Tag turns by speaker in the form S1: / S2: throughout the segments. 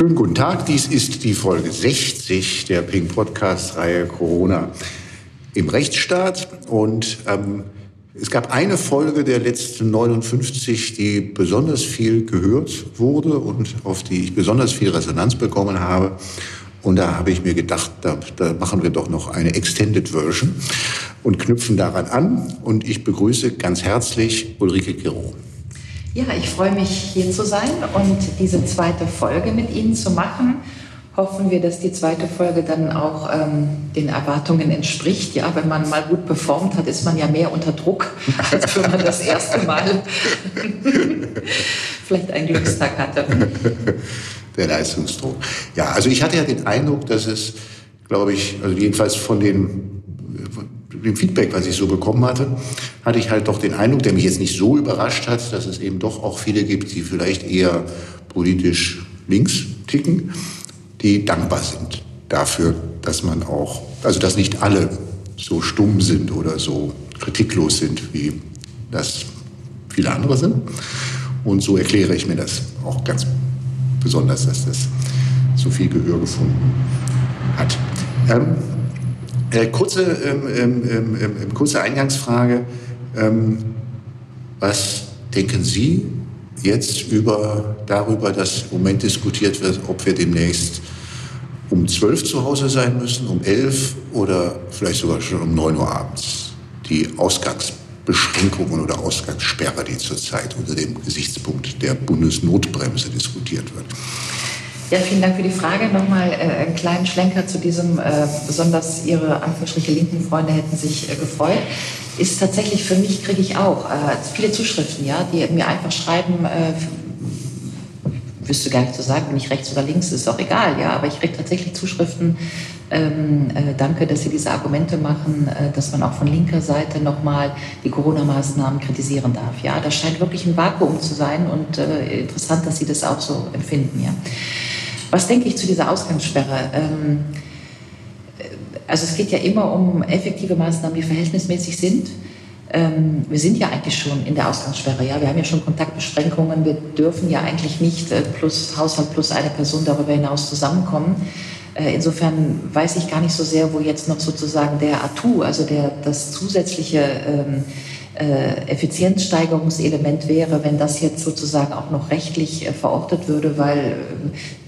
S1: Schönen guten Tag, dies ist die Folge 60 der Pink Podcast-Reihe Corona im Rechtsstaat. Und ähm, es gab eine Folge der letzten 59, die besonders viel gehört wurde und auf die ich besonders viel Resonanz bekommen habe. Und da habe ich mir gedacht, da, da machen wir doch noch eine Extended Version und knüpfen daran an. Und ich begrüße ganz herzlich Ulrike Giro.
S2: Ja, ich freue mich hier zu sein und diese zweite Folge mit Ihnen zu machen. Hoffen wir, dass die zweite Folge dann auch ähm, den Erwartungen entspricht. Ja, wenn man mal gut performt hat, ist man ja mehr unter Druck, als wenn man das erste Mal vielleicht einen Glückstag hatte
S1: der Leistungsdruck. Ja, also ich hatte ja den Eindruck, dass es, glaube ich, also jedenfalls von den dem Feedback, was ich so bekommen hatte, hatte ich halt doch den Eindruck, der mich jetzt nicht so überrascht hat, dass es eben doch auch viele gibt, die vielleicht eher politisch links ticken, die dankbar sind dafür, dass man auch, also dass nicht alle so stumm sind oder so kritiklos sind, wie das viele andere sind. Und so erkläre ich mir das auch ganz besonders, dass das so viel Gehör gefunden hat. Ähm, äh, kurze, ähm, ähm, ähm, ähm kurze Eingangsfrage. Ähm, was denken Sie jetzt über, darüber, dass im Moment diskutiert wird, ob wir demnächst um 12 zu Hause sein müssen, um 11 oder vielleicht sogar schon um 9 Uhr abends? Die Ausgangsbeschränkungen oder Ausgangssperre, die zurzeit unter dem Gesichtspunkt der Bundesnotbremse diskutiert wird.
S2: Ja, vielen Dank für die Frage. Nochmal äh, einen kleinen Schlenker zu diesem, äh, besonders Ihre Anführungsstriche linken Freunde hätten sich äh, gefreut. Ist tatsächlich für mich, kriege ich auch äh, viele Zuschriften, ja, die mir einfach schreiben, äh, wüsste gar nicht zu sagen, bin ich rechts oder links, ist auch egal, ja, aber ich kriege tatsächlich Zuschriften, ähm, äh, danke, dass Sie diese Argumente machen, äh, dass man auch von linker Seite nochmal die Corona-Maßnahmen kritisieren darf. Ja, das scheint wirklich ein Vakuum zu sein und äh, interessant, dass Sie das auch so empfinden. Ja. Was denke ich zu dieser Ausgangssperre? Ähm, also es geht ja immer um effektive Maßnahmen, die verhältnismäßig sind. Ähm, wir sind ja eigentlich schon in der Ausgangssperre. Ja? Wir haben ja schon Kontaktbeschränkungen. Wir dürfen ja eigentlich nicht äh, plus Haushalt plus eine Person darüber hinaus zusammenkommen. Äh, insofern weiß ich gar nicht so sehr, wo jetzt noch sozusagen der Atu, also der, das zusätzliche ähm, äh, Effizienzsteigerungselement wäre, wenn das jetzt sozusagen auch noch rechtlich äh, verortet würde, weil äh,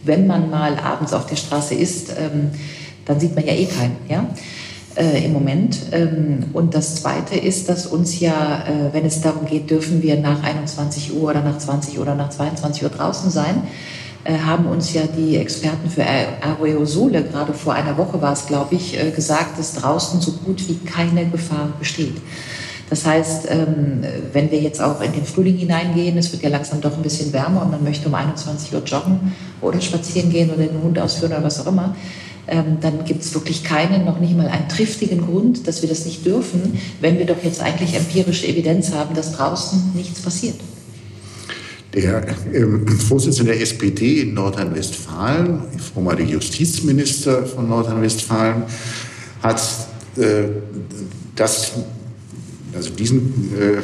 S2: wenn man mal abends auf der Straße ist, ähm, dann sieht man ja eh keinen, ja, äh, im Moment. Ähm, und das Zweite ist, dass uns ja, äh, wenn es darum geht, dürfen wir nach 21 Uhr oder nach 20 Uhr oder nach 22 Uhr draußen sein, haben uns ja die Experten für Aerosole, gerade vor einer Woche war es, glaube ich, gesagt, dass draußen so gut wie keine Gefahr besteht. Das heißt, ähm, wenn wir jetzt auch in den Frühling hineingehen, es wird ja langsam doch ein bisschen wärmer und man möchte um 21 Uhr joggen oder spazieren gehen oder den Hund ausführen oder was auch immer, ähm, dann gibt es wirklich keinen, noch nicht mal einen triftigen Grund, dass wir das nicht dürfen, wenn wir doch jetzt eigentlich empirische Evidenz haben, dass draußen nichts passiert.
S1: Der ähm, Vorsitzende der SPD in Nordrhein-Westfalen, vormalige Justizminister von Nordrhein-Westfalen, hat äh, das also diesen, äh,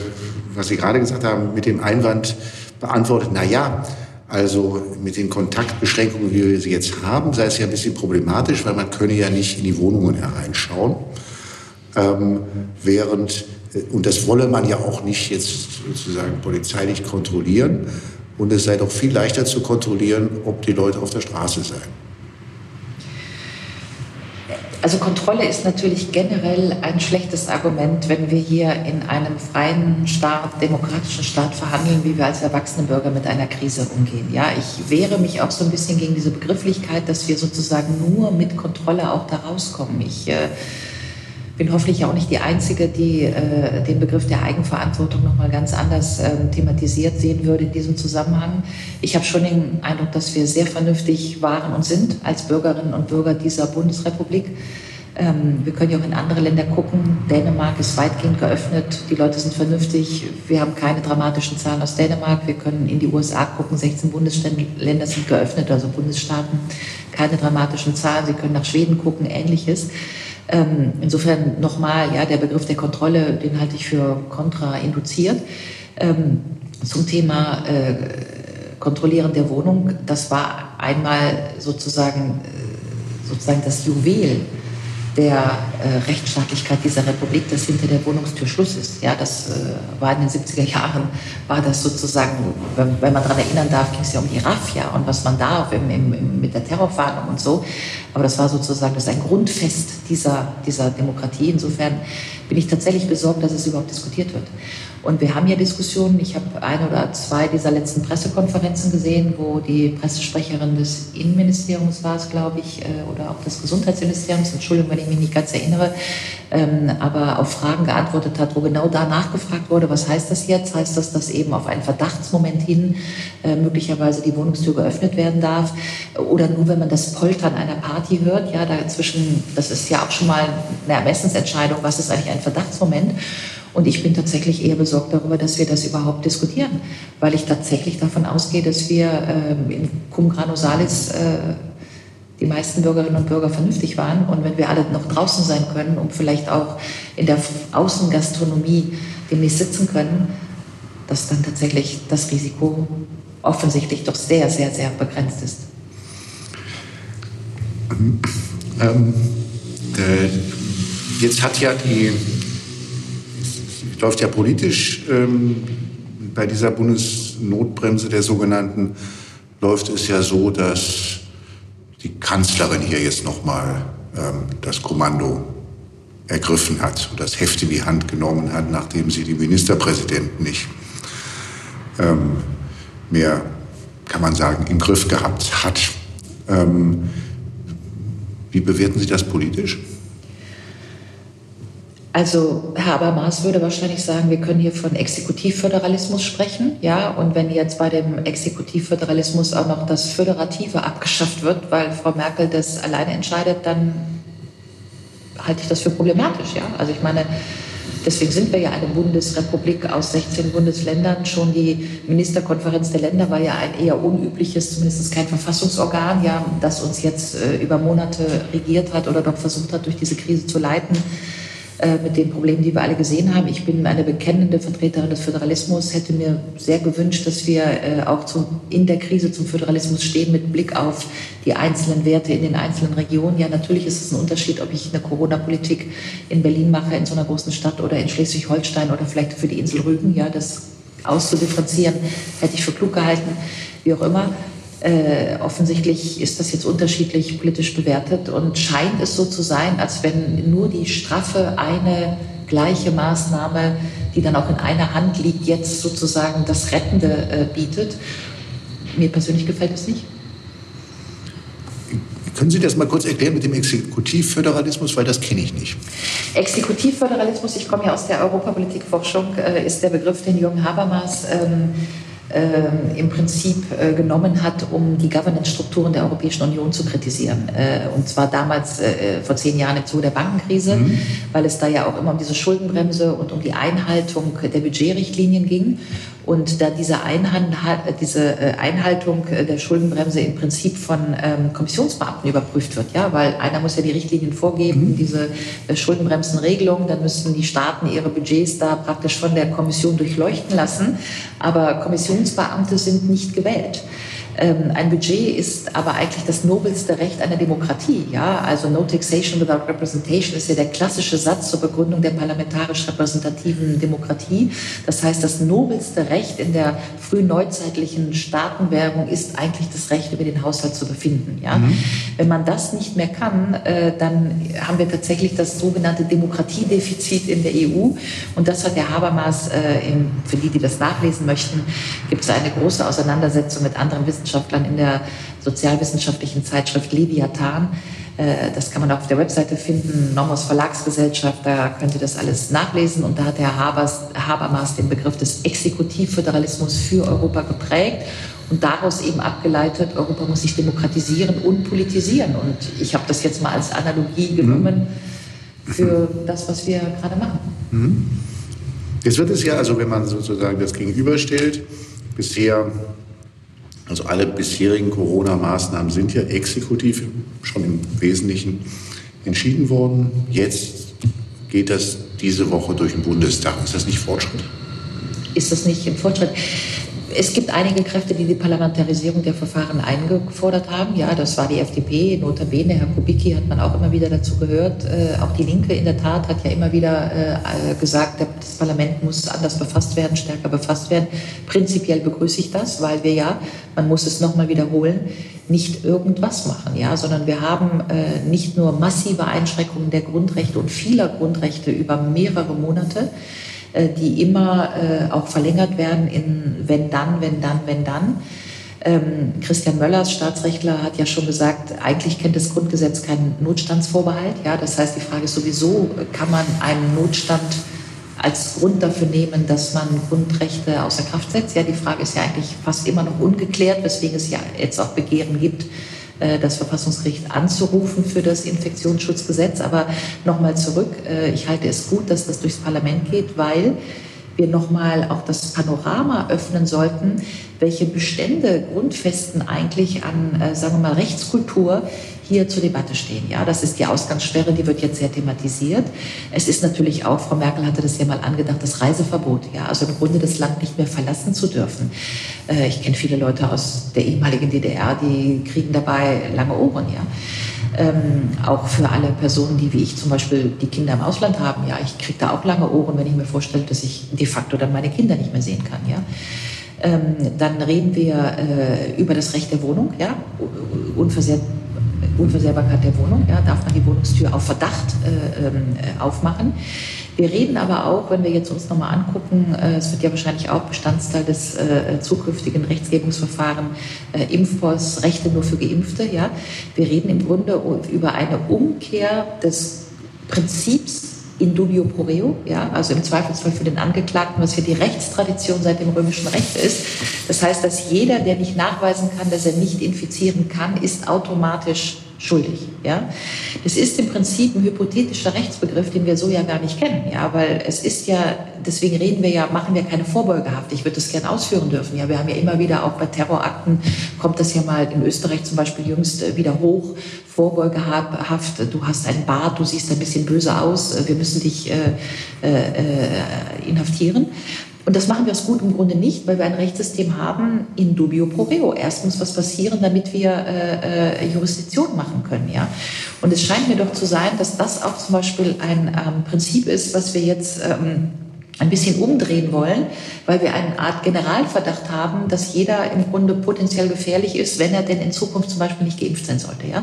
S1: was Sie gerade gesagt haben, mit dem Einwand beantwortet, na ja, also mit den Kontaktbeschränkungen, wie wir sie jetzt haben, sei es ja ein bisschen problematisch, weil man könne ja nicht in die Wohnungen hereinschauen. Ähm, während, äh, und das wolle man ja auch nicht jetzt sozusagen polizeilich kontrollieren. Und es sei doch viel leichter zu kontrollieren, ob die Leute auf der Straße seien.
S2: Also Kontrolle ist natürlich generell ein schlechtes Argument, wenn wir hier in einem freien Staat, demokratischen Staat verhandeln, wie wir als erwachsene Bürger mit einer Krise umgehen. Ja, ich wehre mich auch so ein bisschen gegen diese Begrifflichkeit, dass wir sozusagen nur mit Kontrolle auch da rauskommen. Ich äh, bin hoffentlich auch nicht die Einzige, die äh, den Begriff der Eigenverantwortung noch mal ganz anders äh, thematisiert sehen würde in diesem Zusammenhang. Ich habe schon den Eindruck, dass wir sehr vernünftig waren und sind als Bürgerinnen und Bürger dieser Bundesrepublik. Ähm, wir können ja auch in andere Länder gucken. Dänemark ist weitgehend geöffnet. Die Leute sind vernünftig. Wir haben keine dramatischen Zahlen aus Dänemark. Wir können in die USA gucken. 16 Bundesländer sind geöffnet, also Bundesstaaten. Keine dramatischen Zahlen. Sie können nach Schweden gucken, ähnliches. Ähm, insofern nochmal, ja, der Begriff der Kontrolle, den halte ich für kontrainduziert. Ähm, zum Thema äh, Kontrollieren der Wohnung, das war einmal sozusagen, äh, sozusagen das Juwel der äh, Rechtsstaatlichkeit dieser Republik, dass hinter der Wohnungstür Schluss ist. Ja, das äh, war in den 70er Jahren, war das sozusagen, wenn, wenn man daran erinnern darf, ging es ja um die Raffia und was man darf im, im, im, mit der Terrorfahndung und so. Aber das war sozusagen das ein Grundfest dieser, dieser Demokratie. Insofern bin ich tatsächlich besorgt, dass es überhaupt diskutiert wird. Und wir haben ja Diskussionen. Ich habe ein oder zwei dieser letzten Pressekonferenzen gesehen, wo die Pressesprecherin des Innenministeriums war es, glaube ich, äh, oder auch des Gesundheitsministeriums, Entschuldigung, wenn ich mich nicht ganz erinnere, ähm, aber auf Fragen geantwortet hat, wo genau da nachgefragt wurde, was heißt das jetzt? Heißt das, dass eben auf einen Verdachtsmoment hin äh, möglicherweise die Wohnungstür geöffnet werden darf? Oder nur, wenn man das Poltern einer Party hört? Ja, dazwischen, das ist ja auch schon mal eine Ermessensentscheidung, was ist eigentlich ein Verdachtsmoment? Und ich bin tatsächlich eher besorgt darüber, dass wir das überhaupt diskutieren, weil ich tatsächlich davon ausgehe, dass wir ähm, in Cum Grano Salis äh, die meisten Bürgerinnen und Bürger vernünftig waren. Und wenn wir alle noch draußen sein können und vielleicht auch in der Außengastronomie demnächst sitzen können, dass dann tatsächlich das Risiko offensichtlich doch sehr, sehr, sehr begrenzt ist.
S1: Ähm, äh, jetzt hat ja die läuft ja politisch ähm, bei dieser Bundesnotbremse der sogenannten, läuft es ja so, dass die Kanzlerin hier jetzt nochmal ähm, das Kommando ergriffen hat und das Heft in die Hand genommen hat, nachdem sie die Ministerpräsidenten nicht ähm, mehr, kann man sagen, im Griff gehabt hat. Ähm, wie bewerten Sie das politisch?
S2: Also Herr Habermas würde wahrscheinlich sagen, wir können hier von Exekutivföderalismus sprechen, ja. Und wenn jetzt bei dem Exekutivföderalismus auch noch das Föderative abgeschafft wird, weil Frau Merkel das alleine entscheidet, dann halte ich das für problematisch, ja. Also ich meine, deswegen sind wir ja eine Bundesrepublik aus 16 Bundesländern. Schon die Ministerkonferenz der Länder war ja ein eher unübliches, zumindest kein Verfassungsorgan, ja, das uns jetzt äh, über Monate regiert hat oder doch versucht hat, durch diese Krise zu leiten. Äh, mit den Problemen, die wir alle gesehen haben. Ich bin eine bekennende Vertreterin des Föderalismus, hätte mir sehr gewünscht, dass wir äh, auch zum, in der Krise zum Föderalismus stehen mit Blick auf die einzelnen Werte in den einzelnen Regionen. Ja, natürlich ist es ein Unterschied, ob ich eine Corona-Politik in Berlin mache, in so einer großen Stadt oder in Schleswig-Holstein oder vielleicht für die Insel Rügen. Ja, das auszudifferenzieren, hätte ich für klug gehalten, wie auch immer. Äh, offensichtlich ist das jetzt unterschiedlich politisch bewertet und scheint es so zu sein, als wenn nur die straffe eine gleiche Maßnahme, die dann auch in einer Hand liegt, jetzt sozusagen das Rettende äh, bietet. Mir persönlich gefällt es nicht.
S1: Können Sie das mal kurz erklären mit dem Exekutivföderalismus, weil das kenne ich nicht.
S2: Exekutivföderalismus, ich komme ja aus der Europapolitikforschung, äh, ist der Begriff, den Jürgen Habermas ähm, äh, im Prinzip äh, genommen hat, um die Governance-Strukturen der Europäischen Union zu kritisieren. Äh, und zwar damals äh, vor zehn Jahren im Zuge der Bankenkrise, mhm. weil es da ja auch immer um diese Schuldenbremse und um die Einhaltung der Budgetrichtlinien ging. Und da diese, Einhand, diese äh, Einhaltung der Schuldenbremse im Prinzip von ähm, Kommissionsbeamten überprüft wird, ja, weil einer muss ja die Richtlinien vorgeben, mhm. diese äh, Schuldenbremsenregelung, dann müssen die Staaten ihre Budgets da praktisch von der Kommission durchleuchten lassen. Aber Kommissionsbeamte sind nicht gewählt. Ähm, ein Budget ist aber eigentlich das nobelste Recht einer Demokratie. Ja? Also No Taxation without Representation ist ja der klassische Satz zur Begründung der parlamentarisch repräsentativen Demokratie. Das heißt, das nobelste Recht in der frühneuzeitlichen Staatenwerbung ist eigentlich das Recht, über den Haushalt zu befinden. Ja? Mhm. Wenn man das nicht mehr kann, äh, dann haben wir tatsächlich das sogenannte Demokratiedefizit in der EU. Und das hat der Habermas, äh, für die, die das nachlesen möchten, gibt es eine große Auseinandersetzung mit anderen Wissenschaftlern Wissenschaftlern in der sozialwissenschaftlichen Zeitschrift Leviathan. Äh, das kann man auch auf der Webseite finden, Nomos Verlagsgesellschaft, da könnt ihr das alles nachlesen. Und da hat Herr Habers, Habermas den Begriff des Exekutivföderalismus für Europa geprägt und daraus eben abgeleitet, Europa muss sich demokratisieren und politisieren. Und ich habe das jetzt mal als Analogie genommen mhm. für das, was wir gerade machen.
S1: Mhm. Jetzt wird es ja, also wenn man sozusagen das gegenüberstellt, bisher also alle bisherigen Corona-Maßnahmen sind ja exekutiv schon im Wesentlichen entschieden worden. Jetzt geht das diese Woche durch den Bundestag. Ist das nicht Fortschritt?
S2: Ist das nicht ein Fortschritt? Es gibt einige Kräfte, die die Parlamentarisierung der Verfahren eingefordert haben. Ja, das war die FDP, notabene, Herr Kubicki hat man auch immer wieder dazu gehört. Äh, auch die Linke in der Tat hat ja immer wieder äh, gesagt, das Parlament muss anders befasst werden, stärker befasst werden. Prinzipiell begrüße ich das, weil wir ja, man muss es nochmal wiederholen, nicht irgendwas machen, ja, sondern wir haben äh, nicht nur massive Einschränkungen der Grundrechte und vieler Grundrechte über mehrere Monate, die immer äh, auch verlängert werden in wenn dann, wenn dann, wenn dann. Ähm, Christian Möllers, Staatsrechtler, hat ja schon gesagt, eigentlich kennt das Grundgesetz keinen Notstandsvorbehalt. Ja, das heißt, die Frage ist sowieso, kann man einen Notstand als Grund dafür nehmen, dass man Grundrechte außer Kraft setzt? Ja, die Frage ist ja eigentlich fast immer noch ungeklärt, weswegen es ja jetzt auch Begehren gibt, äh, das Verfassungsgericht anzurufen für das Infektionsschutzgesetz. Aber nochmal zurück, äh, ich halte es gut, dass das durchs Parlament geht, weil wir nochmal auch das Panorama öffnen sollten, welche Bestände, Grundfesten eigentlich an, äh, sagen wir mal, Rechtskultur hier zur Debatte stehen. Ja, das ist die Ausgangssperre, die wird jetzt sehr thematisiert. Es ist natürlich auch, Frau Merkel hatte das ja mal angedacht, das Reiseverbot. Ja, also im Grunde das Land nicht mehr verlassen zu dürfen. Äh, ich kenne viele Leute aus der ehemaligen DDR, die kriegen dabei lange Ohren. Ja. Ähm, auch für alle Personen, die wie ich zum Beispiel die Kinder im Ausland haben. Ja, ich kriege da auch lange Ohren, wenn ich mir vorstelle, dass ich de facto dann meine Kinder nicht mehr sehen kann. Ja. Ähm, dann reden wir äh, über das Recht der Wohnung, ja, unversehrt Unversehrbarkeit der Wohnung. Ja, darf man die Wohnungstür auf Verdacht äh, ähm, äh, aufmachen? Wir reden aber auch, wenn wir jetzt uns nochmal angucken, äh, es wird ja wahrscheinlich auch Bestandteil des äh, zukünftigen Rechtsgebungsverfahrens äh, Impfpass, Rechte nur für Geimpfte. Ja, wir reden im Grunde über eine Umkehr des Prinzips in dubio pro reo, ja, also im Zweifelsfall für den Angeklagten, was hier die Rechtstradition seit dem römischen Recht ist. Das heißt, dass jeder, der nicht nachweisen kann, dass er nicht infizieren kann, ist automatisch schuldig. Ja? Das ist im Prinzip ein hypothetischer Rechtsbegriff, den wir so ja gar nicht kennen. Ja? Weil es ist ja, deswegen reden wir ja, machen wir keine Vorbeugehaft. Ich würde das gerne ausführen dürfen. Ja? Wir haben ja immer wieder, auch bei Terrorakten, kommt das ja mal in Österreich zum Beispiel jüngst äh, wieder hoch. Vorbeugehaft, du hast einen Bart, du siehst ein bisschen böse aus, äh, wir müssen dich äh, äh, inhaftieren. Und das machen wir aus gutem Grunde nicht, weil wir ein Rechtssystem haben in dubio pro reo. Erst muss was passieren, damit wir äh, äh, Jurisdiktion machen können. Ja? Und es scheint mir doch zu sein, dass das auch zum Beispiel ein ähm, Prinzip ist, was wir jetzt ähm, ein bisschen umdrehen wollen, weil wir eine Art Generalverdacht haben, dass jeder im Grunde potenziell gefährlich ist, wenn er denn in Zukunft zum Beispiel nicht geimpft sein sollte. Ja?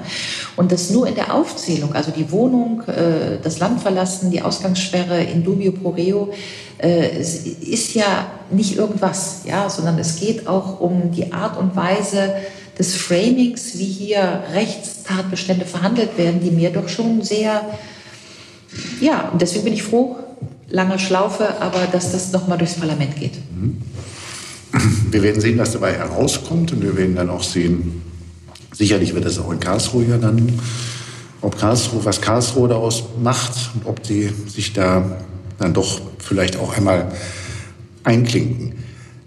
S2: Und das nur in der Aufzählung, also die Wohnung, äh, das Land verlassen, die Ausgangssperre in dubio pro reo, äh, ist ja nicht irgendwas, ja, sondern es geht auch um die Art und Weise des Framings, wie hier Rechtstatbestände verhandelt werden, die mir doch schon sehr, ja, und deswegen bin ich froh, lange Schlaufe, aber dass das nochmal durchs Parlament geht. Mhm.
S1: Wir werden sehen, was dabei herauskommt und wir werden dann auch sehen, sicherlich wird das auch in Karlsruhe ja dann, ob Karlsruhe, was Karlsruhe daraus macht und ob sie sich da dann doch vielleicht auch einmal einklinken.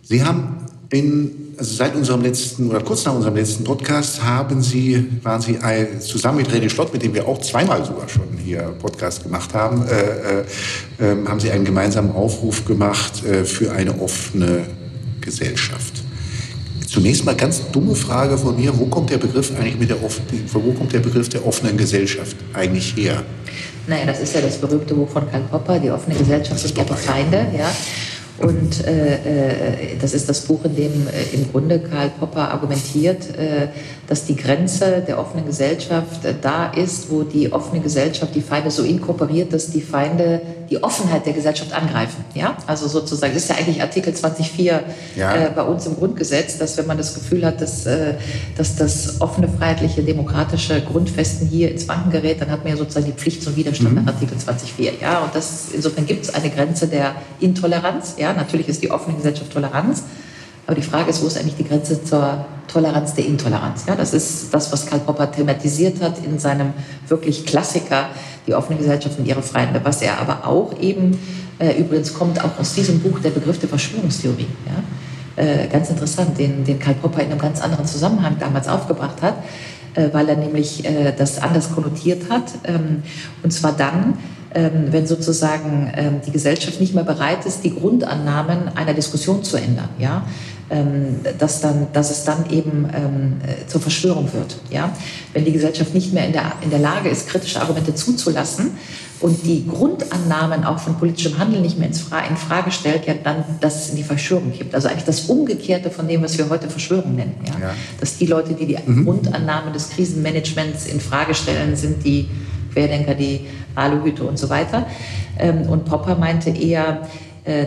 S1: Sie haben in, also seit unserem letzten oder kurz nach unserem letzten Podcast haben Sie, waren Sie zusammen mit René Schlott, mit dem wir auch zweimal sogar schon hier Podcast gemacht haben, äh, äh, äh, haben Sie einen gemeinsamen Aufruf gemacht äh, für eine offene Gesellschaft. Zunächst mal ganz dumme Frage von mir, wo kommt der Begriff eigentlich mit der wo kommt der Begriff der offenen Gesellschaft eigentlich her?
S2: Naja, das ist ja das berühmte Buch von Karl Popper, Die offene Gesellschaft sind ihre Feinde. Ja. Und äh, äh, das ist das Buch, in dem äh, im Grunde Karl Popper argumentiert, äh, dass die Grenze der offenen Gesellschaft äh, da ist, wo die offene Gesellschaft die Feinde so inkorporiert, dass die Feinde die Offenheit der Gesellschaft angreifen. Ja? Also sozusagen, das ist ja eigentlich Artikel 20.4 ja. Äh, bei uns im Grundgesetz, dass wenn man das Gefühl hat, dass, dass das offene, freiheitliche, demokratische Grundfesten hier ins Wanken gerät, dann hat man ja sozusagen die Pflicht zum Widerstand mhm. nach Artikel 20.4. Ja? Und das, insofern gibt es eine Grenze der Intoleranz. Ja, natürlich ist die offene Gesellschaft Toleranz, aber die Frage ist, wo ist eigentlich die Grenze zur Toleranz der Intoleranz? Ja, das ist das, was Karl Popper thematisiert hat in seinem wirklich Klassiker, die offene Gesellschaft und ihre Feinde. Was er aber auch eben, äh, übrigens kommt auch aus diesem Buch der Begriff der Verschwörungstheorie. Ja? Äh, ganz interessant, den, den Karl Popper in einem ganz anderen Zusammenhang damals aufgebracht hat, äh, weil er nämlich äh, das anders konnotiert hat. Ähm, und zwar dann, ähm, wenn sozusagen ähm, die Gesellschaft nicht mehr bereit ist, die Grundannahmen einer Diskussion zu ändern. Ja? Ähm, dass, dann, dass es dann eben ähm, äh, zur Verschwörung wird. Ja? Wenn die Gesellschaft nicht mehr in der, in der Lage ist, kritische Argumente zuzulassen und die Grundannahmen auch von politischem Handeln nicht mehr in Frage stellt, ja, dann, dass es in die Verschwörung gibt. Also eigentlich das Umgekehrte von dem, was wir heute Verschwörung nennen. Ja? ja. Dass die Leute, die die mhm. Grundannahmen des Krisenmanagements in Frage stellen, sind die Querdenker, die Aluhüte und so weiter. Ähm, und Popper meinte eher,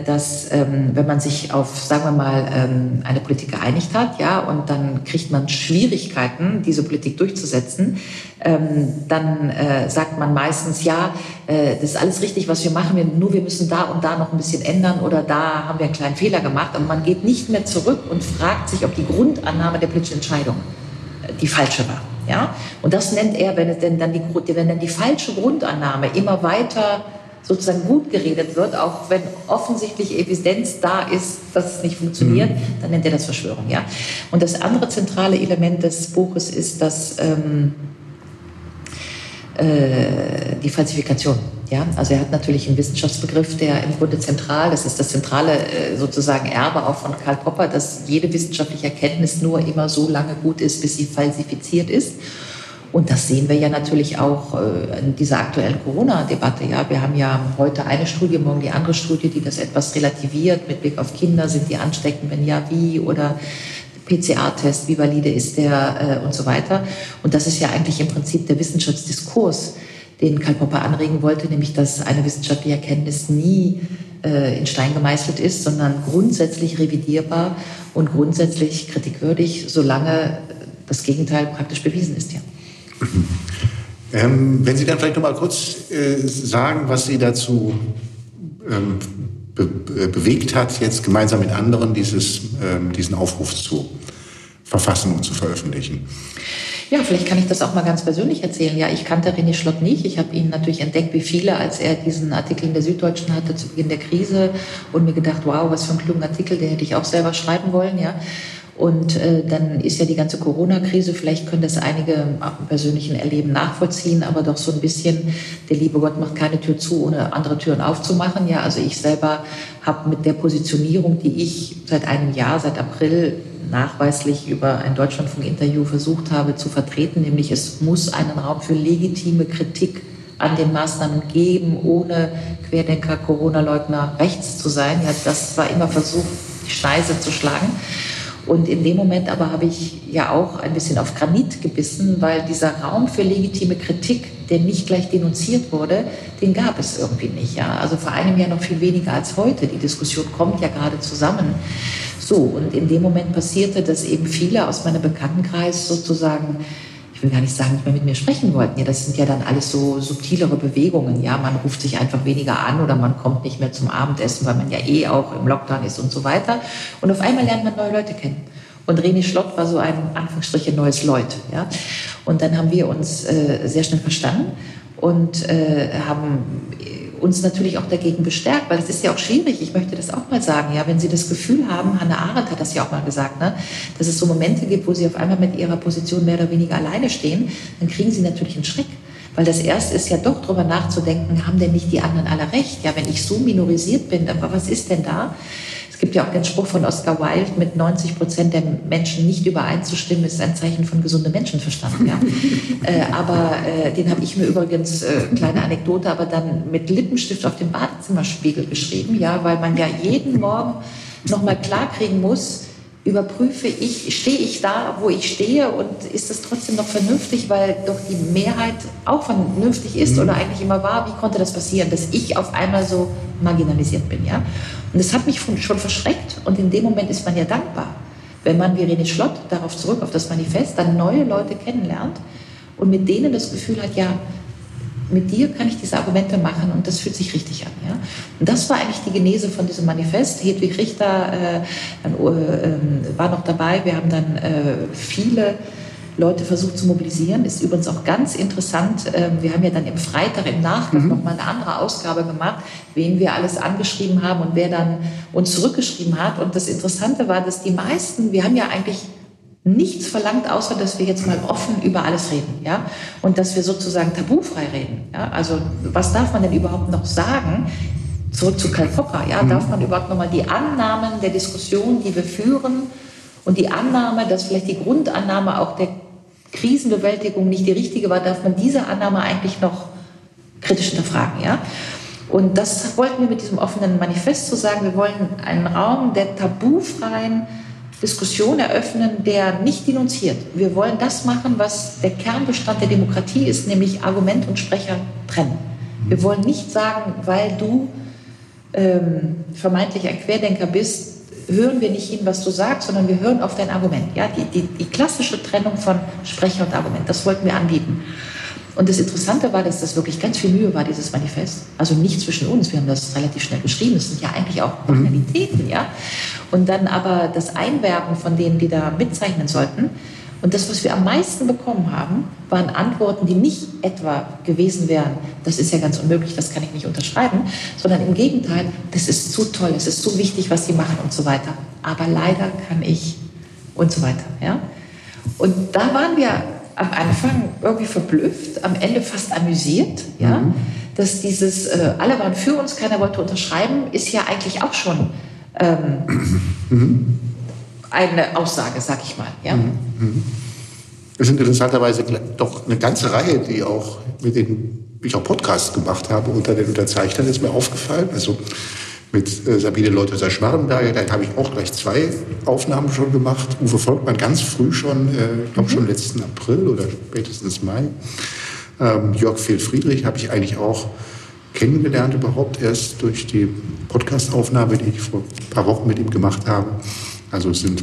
S2: dass ähm, wenn man sich auf, sagen wir mal, ähm, eine Politik geeinigt hat, ja, und dann kriegt man Schwierigkeiten, diese Politik durchzusetzen, ähm, dann äh, sagt man meistens, ja, äh, das ist alles richtig, was wir machen, nur wir müssen da und da noch ein bisschen ändern oder da haben wir einen kleinen Fehler gemacht. Und man geht nicht mehr zurück und fragt sich, ob die Grundannahme der politischen Entscheidung äh, die falsche war. Ja? Und das nennt er, wenn, es denn dann die, wenn dann die falsche Grundannahme immer weiter sozusagen gut geredet wird, auch wenn offensichtlich Evidenz da ist, dass es nicht funktioniert, mhm. dann nennt er das Verschwörung. Ja? Und das andere zentrale Element des Buches ist, dass ähm, äh, die Falsifikation. Ja? Also er hat natürlich einen Wissenschaftsbegriff, der im Grunde zentral, das ist das zentrale äh, sozusagen Erbe auch von Karl Popper, dass jede wissenschaftliche Erkenntnis nur immer so lange gut ist, bis sie falsifiziert ist. Und das sehen wir ja natürlich auch äh, in dieser aktuellen Corona-Debatte. Ja, wir haben ja heute eine Studie, morgen die andere Studie, die das etwas relativiert mit Blick auf Kinder. Sind die ansteckend? Wenn ja, wie? Oder PCA-Test, wie valide ist der äh, und so weiter. Und das ist ja eigentlich im Prinzip der Wissenschaftsdiskurs, den Karl Popper anregen wollte, nämlich dass eine wissenschaftliche Erkenntnis nie äh, in Stein gemeißelt ist, sondern grundsätzlich revidierbar und grundsätzlich kritikwürdig, solange das Gegenteil praktisch bewiesen ist. Ja.
S1: Ähm, wenn Sie dann vielleicht noch mal kurz äh, sagen, was Sie dazu ähm, be bewegt hat, jetzt gemeinsam mit anderen dieses, ähm, diesen Aufruf zu verfassen und zu veröffentlichen.
S2: Ja, vielleicht kann ich das auch mal ganz persönlich erzählen. Ja, ich kannte René Schlott nicht. Ich habe ihn natürlich entdeckt, wie viele, als er diesen Artikel in der Süddeutschen hatte zu Beginn der Krise und mir gedacht, wow, was für ein kluger Artikel, den hätte ich auch selber schreiben wollen. Ja, und äh, dann ist ja die ganze Corona-Krise, vielleicht können das einige im persönlichen Erleben nachvollziehen, aber doch so ein bisschen, der liebe Gott macht keine Tür zu, ohne andere Türen aufzumachen. Ja, also ich selber habe mit der Positionierung, die ich seit einem Jahr, seit April nachweislich über ein Deutschlandfunk-Interview versucht habe zu vertreten, nämlich es muss einen Raum für legitime Kritik an den Maßnahmen geben, ohne Querdenker, Corona-Leugner rechts zu sein. Ja, das war immer versucht, die Schneise zu schlagen. Und in dem Moment aber habe ich ja auch ein bisschen auf Granit gebissen, weil dieser Raum für legitime Kritik, der nicht gleich denunziert wurde, den gab es irgendwie nicht. Ja? Also vor einem Jahr noch viel weniger als heute. Die Diskussion kommt ja gerade zusammen. So, und in dem Moment passierte, dass eben viele aus meinem Bekanntenkreis sozusagen ich will gar nicht sagen, nicht mehr mit mir sprechen wollten. Ja, das sind ja dann alles so subtilere Bewegungen. Ja, man ruft sich einfach weniger an oder man kommt nicht mehr zum Abendessen, weil man ja eh auch im Lockdown ist und so weiter. Und auf einmal lernt man neue Leute kennen. Und René Schlott war so ein Anführungsstriche neues Leut. Ja? Und dann haben wir uns äh, sehr schnell verstanden und äh, haben uns natürlich auch dagegen bestärkt, weil es ist ja auch schwierig, ich möchte das auch mal sagen, ja, wenn Sie das Gefühl haben, Hannah Arendt hat das ja auch mal gesagt, ne, dass es so Momente gibt, wo Sie auf einmal mit Ihrer Position mehr oder weniger alleine stehen, dann kriegen Sie natürlich einen Schreck. Weil das erste ist ja doch darüber nachzudenken, haben denn nicht die anderen alle recht? Ja, wenn ich so minorisiert bin, was ist denn da? Gibt ja auch den Spruch von Oscar Wilde, mit 90 Prozent der Menschen nicht übereinzustimmen, ist ein Zeichen von gesundem Menschenverstand. Ja? äh, aber äh, den habe ich mir übrigens, äh, kleine Anekdote, aber dann mit Lippenstift auf dem Badezimmerspiegel geschrieben, ja, weil man ja jeden Morgen nochmal klarkriegen muss, überprüfe ich, stehe ich da, wo ich stehe und ist es trotzdem noch vernünftig, weil doch die Mehrheit auch vernünftig ist mhm. oder eigentlich immer war. Wie konnte das passieren, dass ich auf einmal so marginalisiert bin, ja? Und das hat mich schon verschreckt und in dem Moment ist man ja dankbar, wenn man wie René Schlott darauf zurück auf das Manifest dann neue Leute kennenlernt und mit denen das Gefühl hat, ja, mit dir kann ich diese Argumente machen und das fühlt sich richtig an. Ja? Und das war eigentlich die Genese von diesem Manifest. Hedwig Richter äh, äh, war noch dabei. Wir haben dann äh, viele Leute versucht zu mobilisieren. Ist übrigens auch ganz interessant. Ähm, wir haben ja dann im Freitag im Nachgang mhm. nochmal eine andere Ausgabe gemacht, wen wir alles angeschrieben haben und wer dann uns zurückgeschrieben hat. Und das Interessante war, dass die meisten, wir haben ja eigentlich nichts verlangt, außer dass wir jetzt mal offen über alles reden, ja, und dass wir sozusagen tabufrei reden, ja. Also was darf man denn überhaupt noch sagen? zurück zu Karl Popper, ja, mhm. darf man überhaupt nochmal die Annahmen der Diskussion, die wir führen und die Annahme, dass vielleicht die Grundannahme auch der Krisenbewältigung nicht die richtige war, darf man diese Annahme eigentlich noch kritisch hinterfragen, ja. Und das wollten wir mit diesem offenen Manifest zu sagen. Wir wollen einen Raum der tabufreien Diskussion eröffnen, der nicht denunziert. Wir wollen das machen, was der Kernbestand der Demokratie ist, nämlich Argument und Sprecher trennen. Wir wollen nicht sagen, weil du ähm, vermeintlich ein Querdenker bist, hören wir nicht hin, was du sagst, sondern wir hören auf dein Argument. Ja, die, die, die klassische Trennung von Sprecher und Argument, das wollten wir anbieten. Und das Interessante war, dass das wirklich ganz viel Mühe war, dieses Manifest. Also nicht zwischen uns, wir haben das relativ schnell geschrieben, es sind ja eigentlich auch mhm. Banalitäten, ja. Und dann aber das Einwerben von denen, die da mitzeichnen sollten, und das, was wir am meisten bekommen haben, waren Antworten, die nicht etwa gewesen wären, das ist ja ganz unmöglich, das kann ich nicht unterschreiben, sondern im Gegenteil, das ist zu toll, es ist zu wichtig, was sie machen und so weiter. Aber leider kann ich und so weiter. Ja? Und da waren wir am Anfang irgendwie verblüfft, am Ende fast amüsiert, ja? Mhm. dass dieses, äh, alle waren für uns, keiner wollte unterschreiben, ist ja eigentlich auch schon ähm, mhm eine Aussage, sag ich mal. Ja? Mhm.
S1: Mhm. Es sind interessanterweise doch eine ganze Reihe, die auch mit denen ich auch Podcasts gemacht habe unter den Unterzeichnern, ist mir aufgefallen. Also mit äh, Sabine Leutheser-Schwarzenberger, da habe ich auch gleich zwei Aufnahmen schon gemacht. Uwe Volkmann ganz früh schon, äh, ich glaube schon letzten April oder spätestens Mai. Ähm, Jörg Fehl-Friedrich habe ich eigentlich auch kennengelernt überhaupt erst durch die Podcastaufnahme, die ich vor ein paar Wochen mit ihm gemacht habe. Also es sind,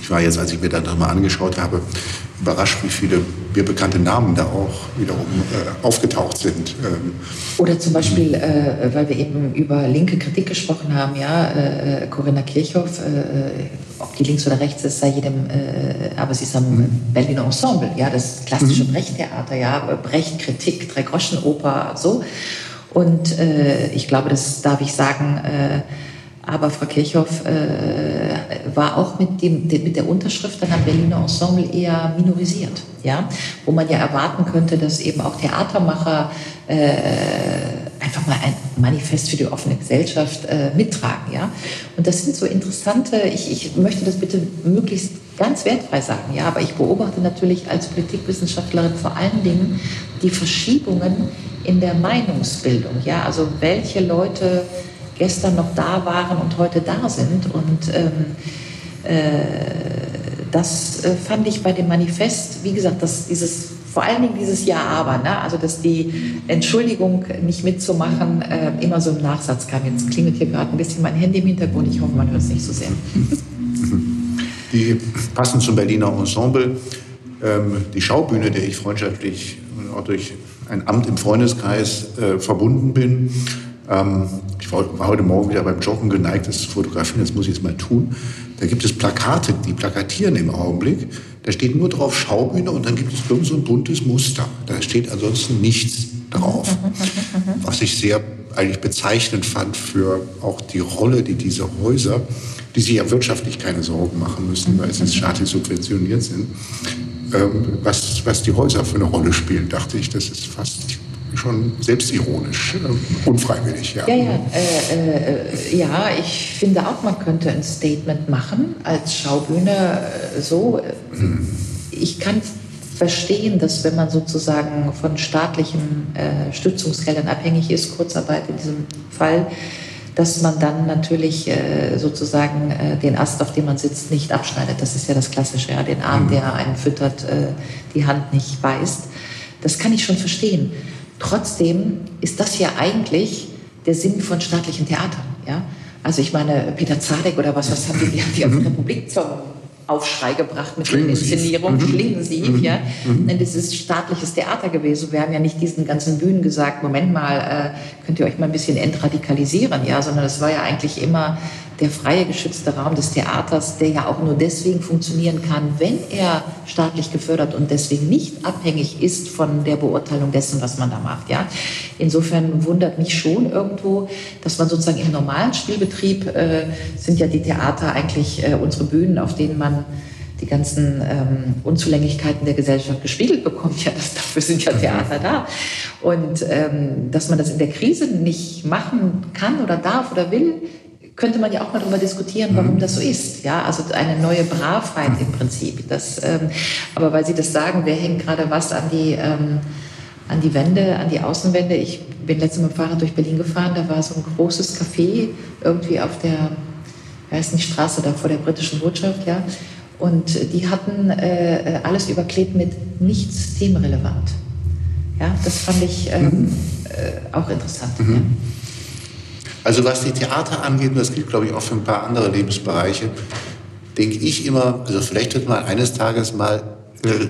S1: ich war jetzt, als ich mir das nochmal angeschaut habe, überrascht, wie viele mir bekannte Namen da auch wiederum äh, aufgetaucht sind. Ähm,
S2: Oder zum Beispiel, äh, weil wir eben über linke Kritik gesprochen haben, ja, äh, Corinna Kirchhoff, äh, äh, ob die links oder rechts ist, sei jedem, äh, aber sie ist am mhm. Berliner Ensemble, ja, das klassische mhm. Brecht-Theater, ja, Brecht-Kritik, Drei-Groschen-Oper, so. Und ich glaube, das darf ich sagen, aber Frau Kirchhoff äh, war auch mit, dem, mit der Unterschrift dann am Berliner Ensemble eher minorisiert. Ja? Wo man ja erwarten könnte, dass eben auch Theatermacher äh, einfach mal ein Manifest für die offene Gesellschaft äh, mittragen. Ja? Und das sind so interessante, ich, ich möchte das bitte möglichst ganz wertfrei sagen, ja, aber ich beobachte natürlich als Politikwissenschaftlerin vor allen Dingen die Verschiebungen in der Meinungsbildung. Ja? Also welche Leute gestern noch da waren und heute da sind. Und ähm, äh, das äh, fand ich bei dem Manifest, wie gesagt, dass dieses vor allen Dingen dieses Ja, aber, ne? also dass die Entschuldigung nicht mitzumachen äh, immer so im Nachsatz kam. Jetzt klingelt hier gerade ein bisschen mein Handy im Hintergrund. Ich hoffe, man hört es nicht so sehr.
S1: Die passend zum Berliner Ensemble, ähm, die Schaubühne, der ich freundschaftlich auch durch ein Amt im Freundeskreis äh, verbunden bin, ähm, war, heute Morgen wieder beim Joggen geneigt, das zu fotografieren, das muss ich jetzt mal tun. Da gibt es Plakate, die plakatieren im Augenblick. Da steht nur drauf Schaubühne und dann gibt es irgend so ein buntes Muster. Da steht ansonsten nichts drauf. Was ich sehr eigentlich bezeichnend fand für auch die Rolle, die diese Häuser, die sich ja wirtschaftlich keine Sorgen machen müssen, weil sie staatlich subventioniert sind, ähm, was, was die Häuser für eine Rolle spielen, dachte ich, das ist fast schon selbstironisch, äh, unfreiwillig.
S2: Ja, ja, ja, äh, äh, ja, ich finde auch, man könnte ein Statement machen als Schaubühne äh, so. Hm. Ich kann verstehen, dass wenn man sozusagen von staatlichen äh, Stützungsgeldern abhängig ist, Kurzarbeit in diesem Fall, dass man dann natürlich äh, sozusagen äh, den Ast, auf dem man sitzt, nicht abschneidet. Das ist ja das Klassische, ja, den Arm, hm. der einen füttert, äh, die Hand nicht beißt. Das kann ich schon verstehen. Trotzdem ist das ja eigentlich der Sinn von staatlichen Theatern. Ja? Also ich meine, Peter Zadek oder was, was haben die, die mhm. Republik zum Aufschrei gebracht mit der Inszenierung, mhm. Schlingensief, mhm. ja. Mhm. Denn das ist staatliches Theater gewesen. Wir haben ja nicht diesen ganzen Bühnen gesagt, Moment mal, äh, könnt ihr euch mal ein bisschen entradikalisieren, ja, sondern es war ja eigentlich immer der freie geschützte Raum des Theaters, der ja auch nur deswegen funktionieren kann, wenn er staatlich gefördert und deswegen nicht abhängig ist von der Beurteilung dessen, was man da macht. Ja? Insofern wundert mich schon irgendwo, dass man sozusagen im normalen Spielbetrieb äh, sind ja die Theater eigentlich äh, unsere Bühnen, auf denen man die ganzen ähm, Unzulänglichkeiten der Gesellschaft gespiegelt bekommt. Ja, das, dafür sind ja Theater da. Und ähm, dass man das in der Krise nicht machen kann oder darf oder will, könnte man ja auch mal darüber diskutieren, warum mhm. das so ist. Ja, also eine neue Bravheit im Prinzip. Das, ähm, aber weil Sie das sagen, wir hängen gerade was an die, ähm, an die Wände, an die Außenwände. Ich bin letztes Mal mit dem Fahrrad durch Berlin gefahren, da war so ein großes Café irgendwie auf der, weiß nicht, Straße da vor der britischen Botschaft, ja. Und die hatten äh, alles überklebt mit nicht systemrelevant. Ja, das fand ich ähm, mhm. äh, auch interessant. Mhm. Ja.
S1: Also was die Theater angeht, und das gilt, glaube ich, auch für ein paar andere Lebensbereiche, denke ich immer, also vielleicht wird man eines Tages mal,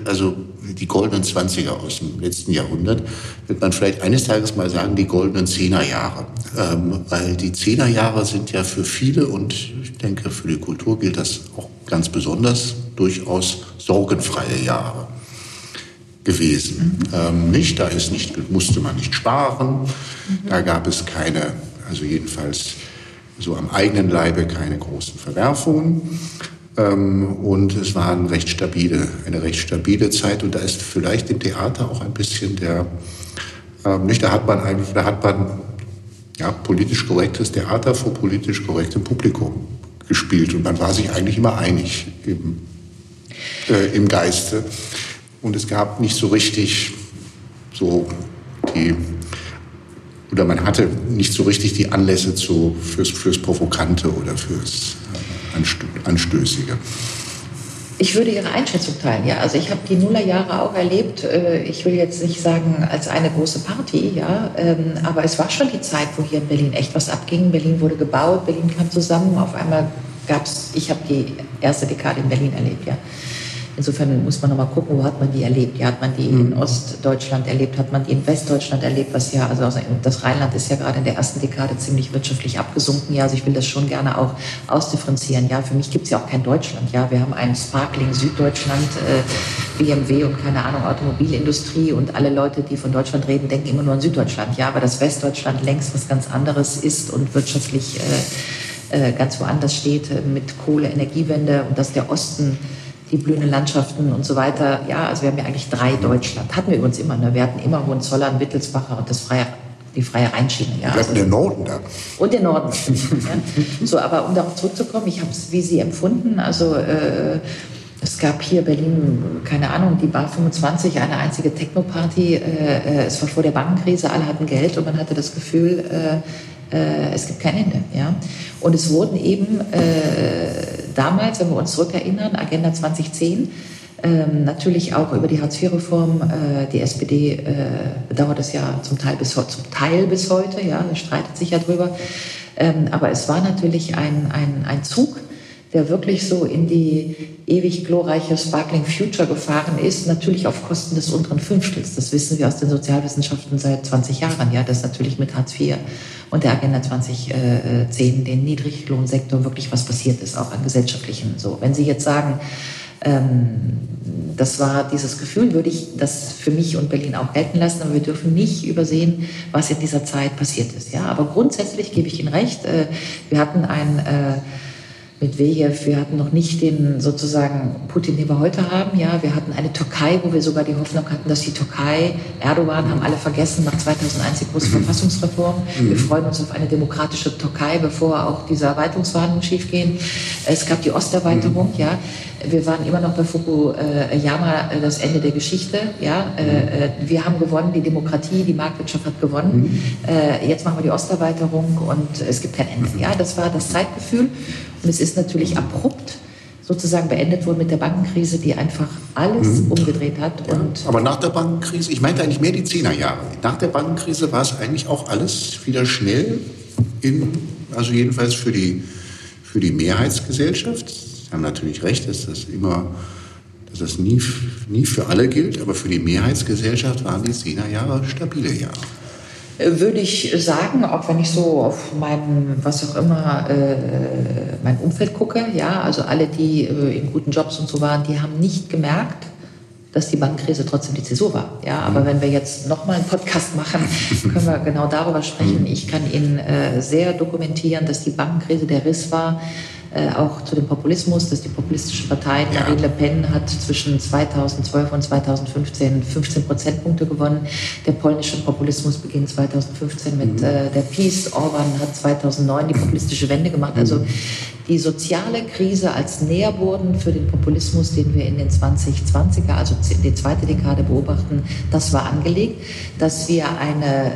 S1: also die goldenen Zwanziger aus dem letzten Jahrhundert, wird man vielleicht eines Tages mal sagen, die goldenen Zehnerjahre. Ähm, weil die Zehnerjahre sind ja für viele und ich denke, für die Kultur gilt das auch ganz besonders, durchaus sorgenfreie Jahre gewesen. Mhm. Ähm, nicht, da ist nicht, musste man nicht sparen, mhm. da gab es keine also jedenfalls so am eigenen Leibe keine großen Verwerfungen. Ähm, und es war eine recht stabile, eine recht stabile Zeit. Und da ist vielleicht im Theater auch ein bisschen der, ähm, nicht, da hat man da hat man ja, politisch korrektes Theater vor politisch korrektem Publikum gespielt. Und man war sich eigentlich immer einig im, äh, im Geiste. Und es gab nicht so richtig so die oder man hatte nicht so richtig die Anlässe zu, fürs, fürs Provokante oder fürs äh, Anstößige.
S2: Ich würde Ihre Einschätzung teilen, ja. Also ich habe die Nullerjahre auch erlebt. Äh, ich will jetzt nicht sagen als eine große Party, ja. Ähm, aber es war schon die Zeit, wo hier in Berlin echt was abging. Berlin wurde gebaut, Berlin kam zusammen. Auf einmal gab es, ich habe die erste Dekade in Berlin erlebt, ja. Insofern muss man nochmal gucken, wo hat man die erlebt. Ja, hat man die mhm. in Ostdeutschland erlebt, hat man die in Westdeutschland erlebt, was ja, also das Rheinland ist ja gerade in der ersten Dekade ziemlich wirtschaftlich abgesunken. Ja, also ich will das schon gerne auch ausdifferenzieren. Ja, für mich gibt es ja auch kein Deutschland. Ja, wir haben ein Sparkling Süddeutschland, äh, BMW und keine Ahnung, Automobilindustrie und alle Leute, die von Deutschland reden, denken immer nur an Süddeutschland. Ja, aber das Westdeutschland längst was ganz anderes ist und wirtschaftlich äh, äh, ganz woanders steht äh, mit Kohle, Energiewende und dass der Osten die blühenden Landschaften und so weiter. Ja, also wir haben ja eigentlich drei Deutschland. Hatten wir übrigens immer. Ne? Wir hatten immer Hohenzollern, Wittelsbacher und das freie, die freie Rheinschiene. Ja,
S1: wir hatten also, den Norden da.
S2: Und den Norden. ja. So, aber um darauf zurückzukommen, ich habe es wie Sie empfunden. Also äh, es gab hier Berlin, keine Ahnung, die Bar 25, eine einzige Techno-Party. Äh, äh, es war vor der Bankenkrise, alle hatten Geld und man hatte das Gefühl, äh, äh, es gibt kein Ende. Ja? Und es wurden eben äh, damals, wenn wir uns zurückerinnern, Agenda 2010, ähm, natürlich auch über die Hartz-IV-Reform. Äh, die SPD äh, bedauert es ja zum Teil bis, zum Teil bis heute, ja, streitet sich ja drüber. Ähm, aber es war natürlich ein, ein, ein Zug, der wirklich so in die ewig glorreiche Sparkling Future gefahren ist, natürlich auf Kosten des unteren Fünftels. Das wissen wir aus den Sozialwissenschaften seit 20 Jahren, ja, das natürlich mit Hartz IV und der Agenda 2010, den Niedriglohnsektor wirklich was passiert ist, auch an gesellschaftlichen. So, wenn Sie jetzt sagen, ähm, das war dieses Gefühl, würde ich das für mich und Berlin auch gelten lassen, aber wir dürfen nicht übersehen, was in dieser Zeit passiert ist. Ja, aber grundsätzlich gebe ich Ihnen recht. Äh, wir hatten ein äh, Medvedev, wir hatten noch nicht den sozusagen Putin, den wir heute haben. Ja, wir hatten eine Türkei, wo wir sogar die Hoffnung hatten, dass die Türkei, Erdogan haben alle vergessen, nach 2001 die große. Verfassungsreform. Mhm. Wir freuen uns auf eine demokratische Türkei, bevor auch diese Erweiterungsverhandlungen schiefgehen. Es gab die Osterweiterung, mhm. ja. Wir waren immer noch bei Fukuyama, äh, das Ende der Geschichte. Ja, äh, äh, wir haben gewonnen, die Demokratie, die Marktwirtschaft hat gewonnen. Mhm. Jetzt machen wir die Osterweiterung und es gibt kein Ende. Ja, das war das Zeitgefühl. Und es ist natürlich abrupt sozusagen beendet worden mit der Bankenkrise, die einfach alles mhm. umgedreht hat.
S1: Ja, aber nach der Bankenkrise, ich meinte eigentlich mehr die Zehnerjahre. Nach der Bankenkrise war es eigentlich auch alles wieder schnell in, also jedenfalls für die, für die Mehrheitsgesellschaft. Haben natürlich recht, dass das immer, dass das nie, nie für alle gilt, aber für die Mehrheitsgesellschaft waren die Zehnerjahre stabile Jahre
S2: würde ich sagen, auch wenn ich so auf mein, was auch immer, äh, mein Umfeld gucke, ja, also alle, die äh, in guten Jobs und so waren, die haben nicht gemerkt, dass die Bankenkrise trotzdem die Zäsur war. Ja, aber mhm. wenn wir jetzt nochmal einen Podcast machen, können wir genau darüber sprechen. Ich kann Ihnen äh, sehr dokumentieren, dass die Bankenkrise der Riss war äh, auch zu dem Populismus, dass die populistischen Parteien, ja. Marine Le Pen hat zwischen 2012 und 2015 15 Prozentpunkte gewonnen. Der polnische Populismus beginnt 2015 mit mhm. äh, der Peace. Orban hat 2009 die populistische Wende gemacht. Also mhm. die soziale Krise als Nährboden für den Populismus, den wir in den 2020er, also die zweite Dekade beobachten, das war angelegt, dass wir eine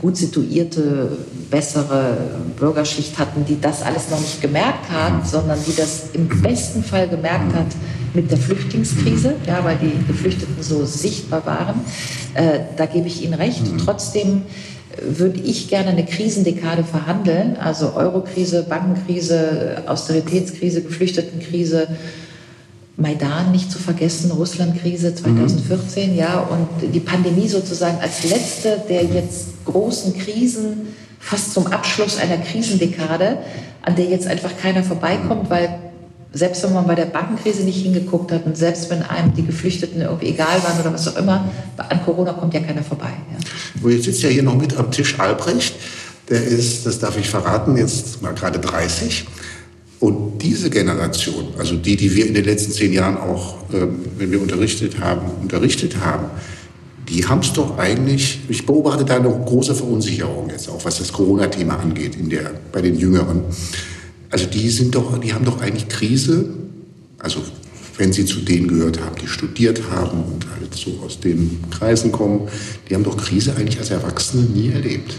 S2: gut situierte, bessere Bürgerschicht hatten, die das alles noch nicht gemerkt hat, mhm. sondern die das im besten Fall gemerkt hat mit der Flüchtlingskrise, ja, weil die Geflüchteten so sichtbar waren. Äh, da gebe ich Ihnen recht. Mhm. Trotzdem würde ich gerne eine Krisendekade verhandeln, also Eurokrise, Bankenkrise, Austeritätskrise, Geflüchtetenkrise, Maidan nicht zu vergessen, Russlandkrise 2014, mhm. ja, und die Pandemie sozusagen als letzte der jetzt großen Krisen, fast zum Abschluss einer Krisendekade, an der jetzt einfach keiner vorbeikommt, weil selbst wenn man bei der Bankenkrise nicht hingeguckt hat und selbst wenn einem die Geflüchteten irgendwie egal waren oder was auch immer, an Corona kommt ja keiner vorbei.
S1: Ja. jetzt sitzt ja hier noch mit am Tisch Albrecht. Der ist, das darf ich verraten, jetzt mal gerade 30. Und diese Generation, also die, die wir in den letzten zehn Jahren auch, äh, wenn wir unterrichtet haben, unterrichtet haben, die haben es doch eigentlich, ich beobachte da eine große Verunsicherung jetzt auch, was das Corona-Thema angeht in der, bei den Jüngeren. Also die sind doch, die haben doch eigentlich Krise, also wenn sie zu denen gehört haben, die studiert haben und halt so aus den Kreisen kommen, die haben doch Krise eigentlich als Erwachsene nie erlebt.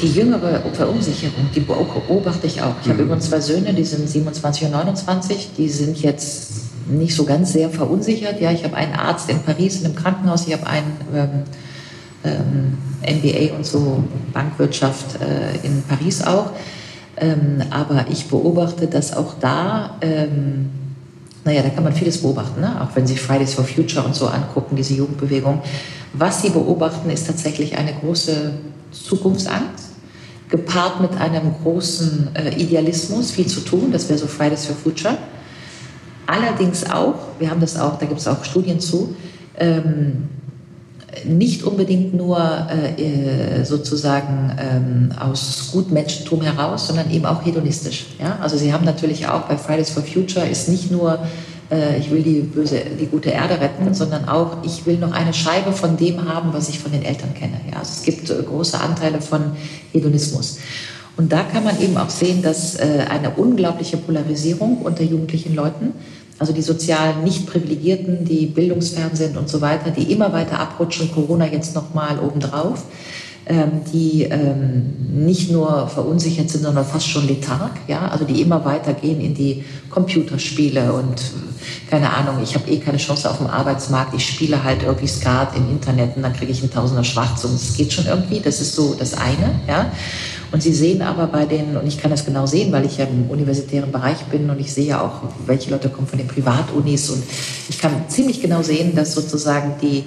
S2: Die jüngere Verunsicherung, die beobachte ich auch. Ich mhm. habe übrigens zwei Söhne, die sind 27 und 29, die sind jetzt nicht so ganz sehr verunsichert. Ja, ich habe einen Arzt in Paris in einem Krankenhaus, ich habe einen ähm, ähm, MBA und so Bankwirtschaft äh, in Paris auch. Ähm, aber ich beobachte, dass auch da, ähm, naja, da kann man vieles beobachten, ne? auch wenn Sie Fridays for Future und so angucken, diese Jugendbewegung. Was Sie beobachten, ist tatsächlich eine große Zukunftsangst gepaart mit einem großen äh, Idealismus, viel zu tun, das wäre so Fridays for Future. Allerdings auch, wir haben das auch, da gibt es auch Studien zu, ähm, nicht unbedingt nur äh, sozusagen ähm, aus Gutmenschentum heraus, sondern eben auch hedonistisch. Ja? Also sie haben natürlich auch bei Fridays for Future ist nicht nur äh, ich will die böse, die gute Erde retten, sondern auch, ich will noch eine Scheibe von dem haben, was ich von den Eltern kenne. Ja, also es gibt äh, große Anteile von Hedonismus. Und da kann man eben auch sehen, dass äh, eine unglaubliche Polarisierung unter jugendlichen Leuten, also die sozial nicht privilegierten, die bildungsfern sind und so weiter, die immer weiter abrutschen, Corona jetzt nochmal obendrauf, die ähm, nicht nur verunsichert sind, sondern fast schon letharg, ja, also die immer weiter gehen in die Computerspiele und keine Ahnung, ich habe eh keine Chance auf dem Arbeitsmarkt, ich spiele halt irgendwie Skat im Internet und dann kriege ich einen Tausender schwarz und es geht schon irgendwie, das ist so das eine, ja. Und Sie sehen aber bei den, und ich kann das genau sehen, weil ich ja im universitären Bereich bin und ich sehe ja auch, welche Leute kommen von den Privatunis und ich kann ziemlich genau sehen, dass sozusagen die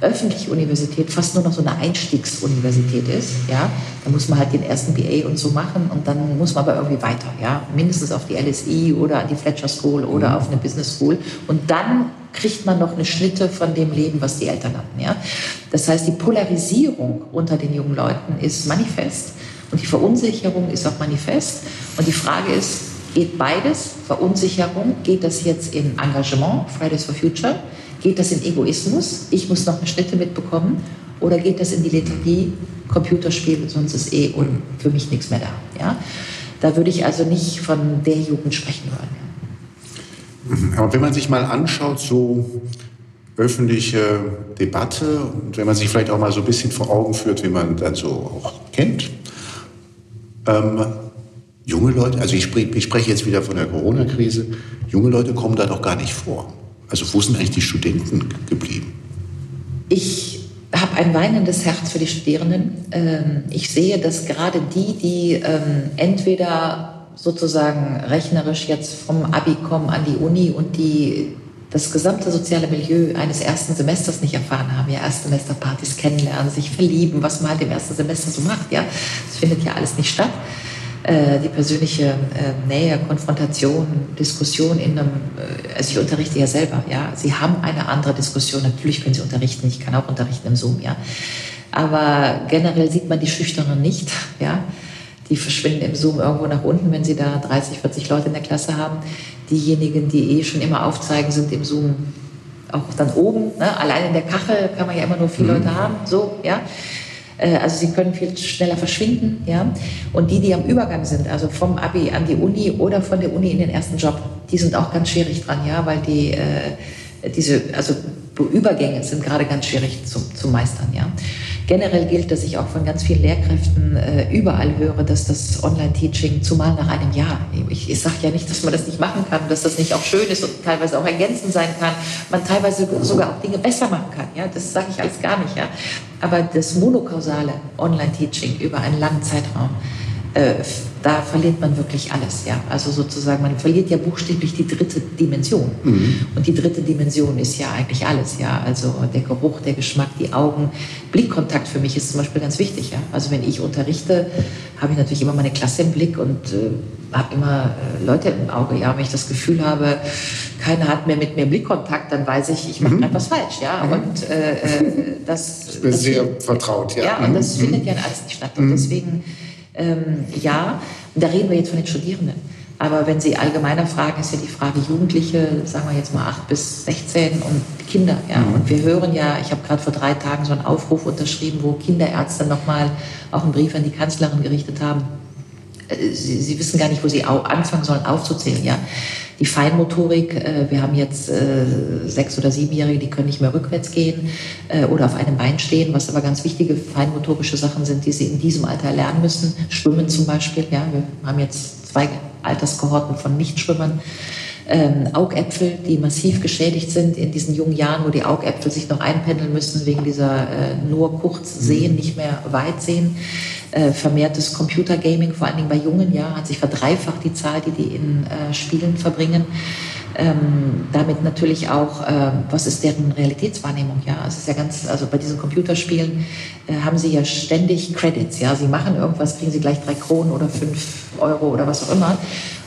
S2: öffentliche Universität fast nur noch so eine Einstiegsuniversität ist, ja, dann muss man halt den ersten BA und so machen und dann muss man aber irgendwie weiter, ja, mindestens auf die LSI oder an die Fletcher School oder mhm. auf eine Business School und dann kriegt man noch eine Schnitte von dem Leben, was die Eltern hatten, ja. Das heißt, die Polarisierung unter den jungen Leuten ist manifest und die Verunsicherung ist auch manifest und die Frage ist, geht beides, Verunsicherung, geht das jetzt in Engagement, Fridays for Future, Geht das in Egoismus? Ich muss noch eine Schnitte mitbekommen. Oder geht das in die Lethargie? Computerspiel, sonst ist eh für mich nichts mehr da. Ja? Da würde ich also nicht von der Jugend sprechen wollen.
S1: Aber wenn man sich mal anschaut, so öffentliche Debatte und wenn man sich vielleicht auch mal so ein bisschen vor Augen führt, wie man dann so auch kennt, ähm, junge Leute, also ich spreche, ich spreche jetzt wieder von der Corona-Krise, junge Leute kommen da doch gar nicht vor. Also wo sind eigentlich die Studenten geblieben?
S2: Ich habe ein weinendes Herz für die Studierenden. Ähm, ich sehe, dass gerade die, die ähm, entweder sozusagen rechnerisch jetzt vom Abi kommen an die Uni und die das gesamte soziale Milieu eines ersten Semesters nicht erfahren haben, ja, Erstsemesterpartys kennenlernen, sich verlieben, was man halt im ersten Semester so macht, ja, das findet ja alles nicht statt. Äh, die persönliche äh, Nähe, Konfrontation, Diskussion in einem, äh, also ich unterrichte ja selber, ja. Sie haben eine andere Diskussion, natürlich können Sie unterrichten, ich kann auch unterrichten im Zoom, ja. Aber generell sieht man die Schüchternen nicht, ja. die verschwinden im Zoom irgendwo nach unten, wenn sie da 30, 40 Leute in der Klasse haben. Diejenigen, die eh schon immer aufzeigen, sind im Zoom auch dann oben. Ne? Allein in der Kachel kann man ja immer nur vier mhm. Leute haben. So, ja. Äh, also sie können viel schneller verschwinden, ja. Und die, die am Übergang sind, also vom Abi an die Uni oder von der Uni in den ersten Job, die sind auch ganz schwierig dran, ja, weil die äh, diese, also Übergänge sind gerade ganz schwierig zu, zu meistern, ja. Generell gilt, dass ich auch von ganz vielen Lehrkräften äh, überall höre, dass das Online-Teaching, zumal nach einem Jahr, ich, ich sage ja nicht, dass man das nicht machen kann, dass das nicht auch schön ist und teilweise auch ergänzend sein kann, man teilweise sogar auch Dinge besser machen kann. Ja, das sage ich alles gar nicht. Ja, aber das monokausale Online-Teaching über einen langen Zeitraum äh, da verliert man wirklich alles. Ja? Also sozusagen, man verliert ja buchstäblich die dritte Dimension. Mhm. Und die dritte Dimension ist ja eigentlich alles. Ja? Also der Geruch, der Geschmack, die Augen. Blickkontakt für mich ist zum Beispiel ganz wichtig. Ja? Also wenn ich unterrichte, habe ich natürlich immer meine Klasse im Blick und äh, habe immer äh, Leute im Auge. Ja? Wenn ich das Gefühl habe, keiner hat mehr mit mir Blickkontakt, dann weiß ich, ich mache mhm. etwas falsch. Ja? Mhm. Und äh, äh das,
S1: das ist sehr findet, vertraut.
S2: Ja, ja und das mhm. findet ja alles nicht statt. Und mhm. deswegen ähm, ja, da reden wir jetzt von den Studierenden. Aber wenn Sie allgemeiner fragen, ist ja die Frage Jugendliche, sagen wir jetzt mal 8 bis 16 und Kinder. Ja. Mhm. Und wir hören ja, ich habe gerade vor drei Tagen so einen Aufruf unterschrieben, wo Kinderärzte nochmal auch einen Brief an die Kanzlerin gerichtet haben. Äh, sie, Sie wissen gar nicht, wo Sie anfangen sollen aufzuzählen. Ja die Feinmotorik. Äh, wir haben jetzt äh, sechs- oder siebenjährige, die können nicht mehr rückwärts gehen äh, oder auf einem Bein stehen, was aber ganz wichtige feinmotorische Sachen sind, die sie in diesem Alter lernen müssen. Schwimmen zum Beispiel. Ja, wir haben jetzt zwei Alterskohorten von Nichtschwimmern. Ähm, Augäpfel, die massiv geschädigt sind in diesen jungen Jahren, wo die Augäpfel sich noch einpendeln müssen wegen dieser äh, nur kurz sehen, nicht mehr weit sehen äh, vermehrtes Computergaming, vor allen Dingen bei Jungen, ja, hat sich verdreifacht die Zahl, die die in äh, Spielen verbringen. Ähm, damit natürlich auch, äh, was ist deren Realitätswahrnehmung, ja. Es ist ja ganz, also bei diesen Computerspielen äh, haben sie ja ständig Credits, ja. Sie machen irgendwas, kriegen sie gleich drei Kronen oder fünf Euro oder was auch immer.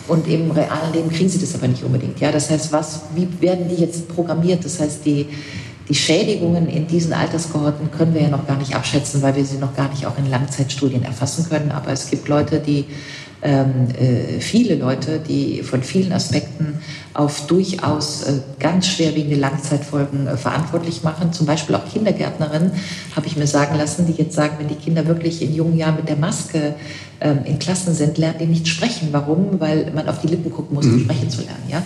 S2: Und im realen Leben kriegen sie das aber nicht unbedingt, ja. Das heißt, was, wie werden die jetzt programmiert? Das heißt, die, die Schädigungen in diesen Alterskohorten können wir ja noch gar nicht abschätzen, weil wir sie noch gar nicht auch in Langzeitstudien erfassen können. Aber es gibt Leute, die viele Leute, die von vielen Aspekten auf durchaus äh, ganz schwerwiegende Langzeitfolgen äh, verantwortlich machen. Zum Beispiel auch Kindergärtnerinnen, habe ich mir sagen lassen, die jetzt sagen, wenn die Kinder wirklich in jungen Jahren mit der Maske ähm, in Klassen sind, lernen die nicht sprechen. Warum? Weil man auf die Lippen gucken muss, um mhm. sprechen zu lernen. Ja?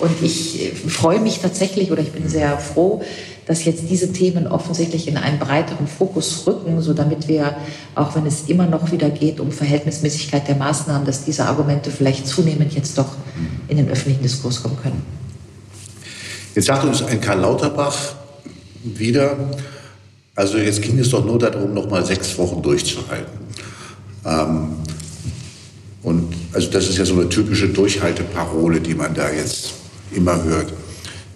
S2: Und ich äh, freue mich tatsächlich oder ich bin sehr froh, dass jetzt diese Themen offensichtlich in einen breiteren Fokus rücken, so damit wir, auch wenn es immer noch wieder geht um Verhältnismäßigkeit der Maßnahmen, dass diese Argumente vielleicht zunehmend jetzt doch in den öffentlichen Diskurs kommen können.
S1: Jetzt sagt uns ein Karl Lauterbach wieder, also jetzt ging es doch nur darum, noch mal sechs Wochen durchzuhalten. Ähm, und also das ist ja so eine typische Durchhalteparole, die man da jetzt immer hört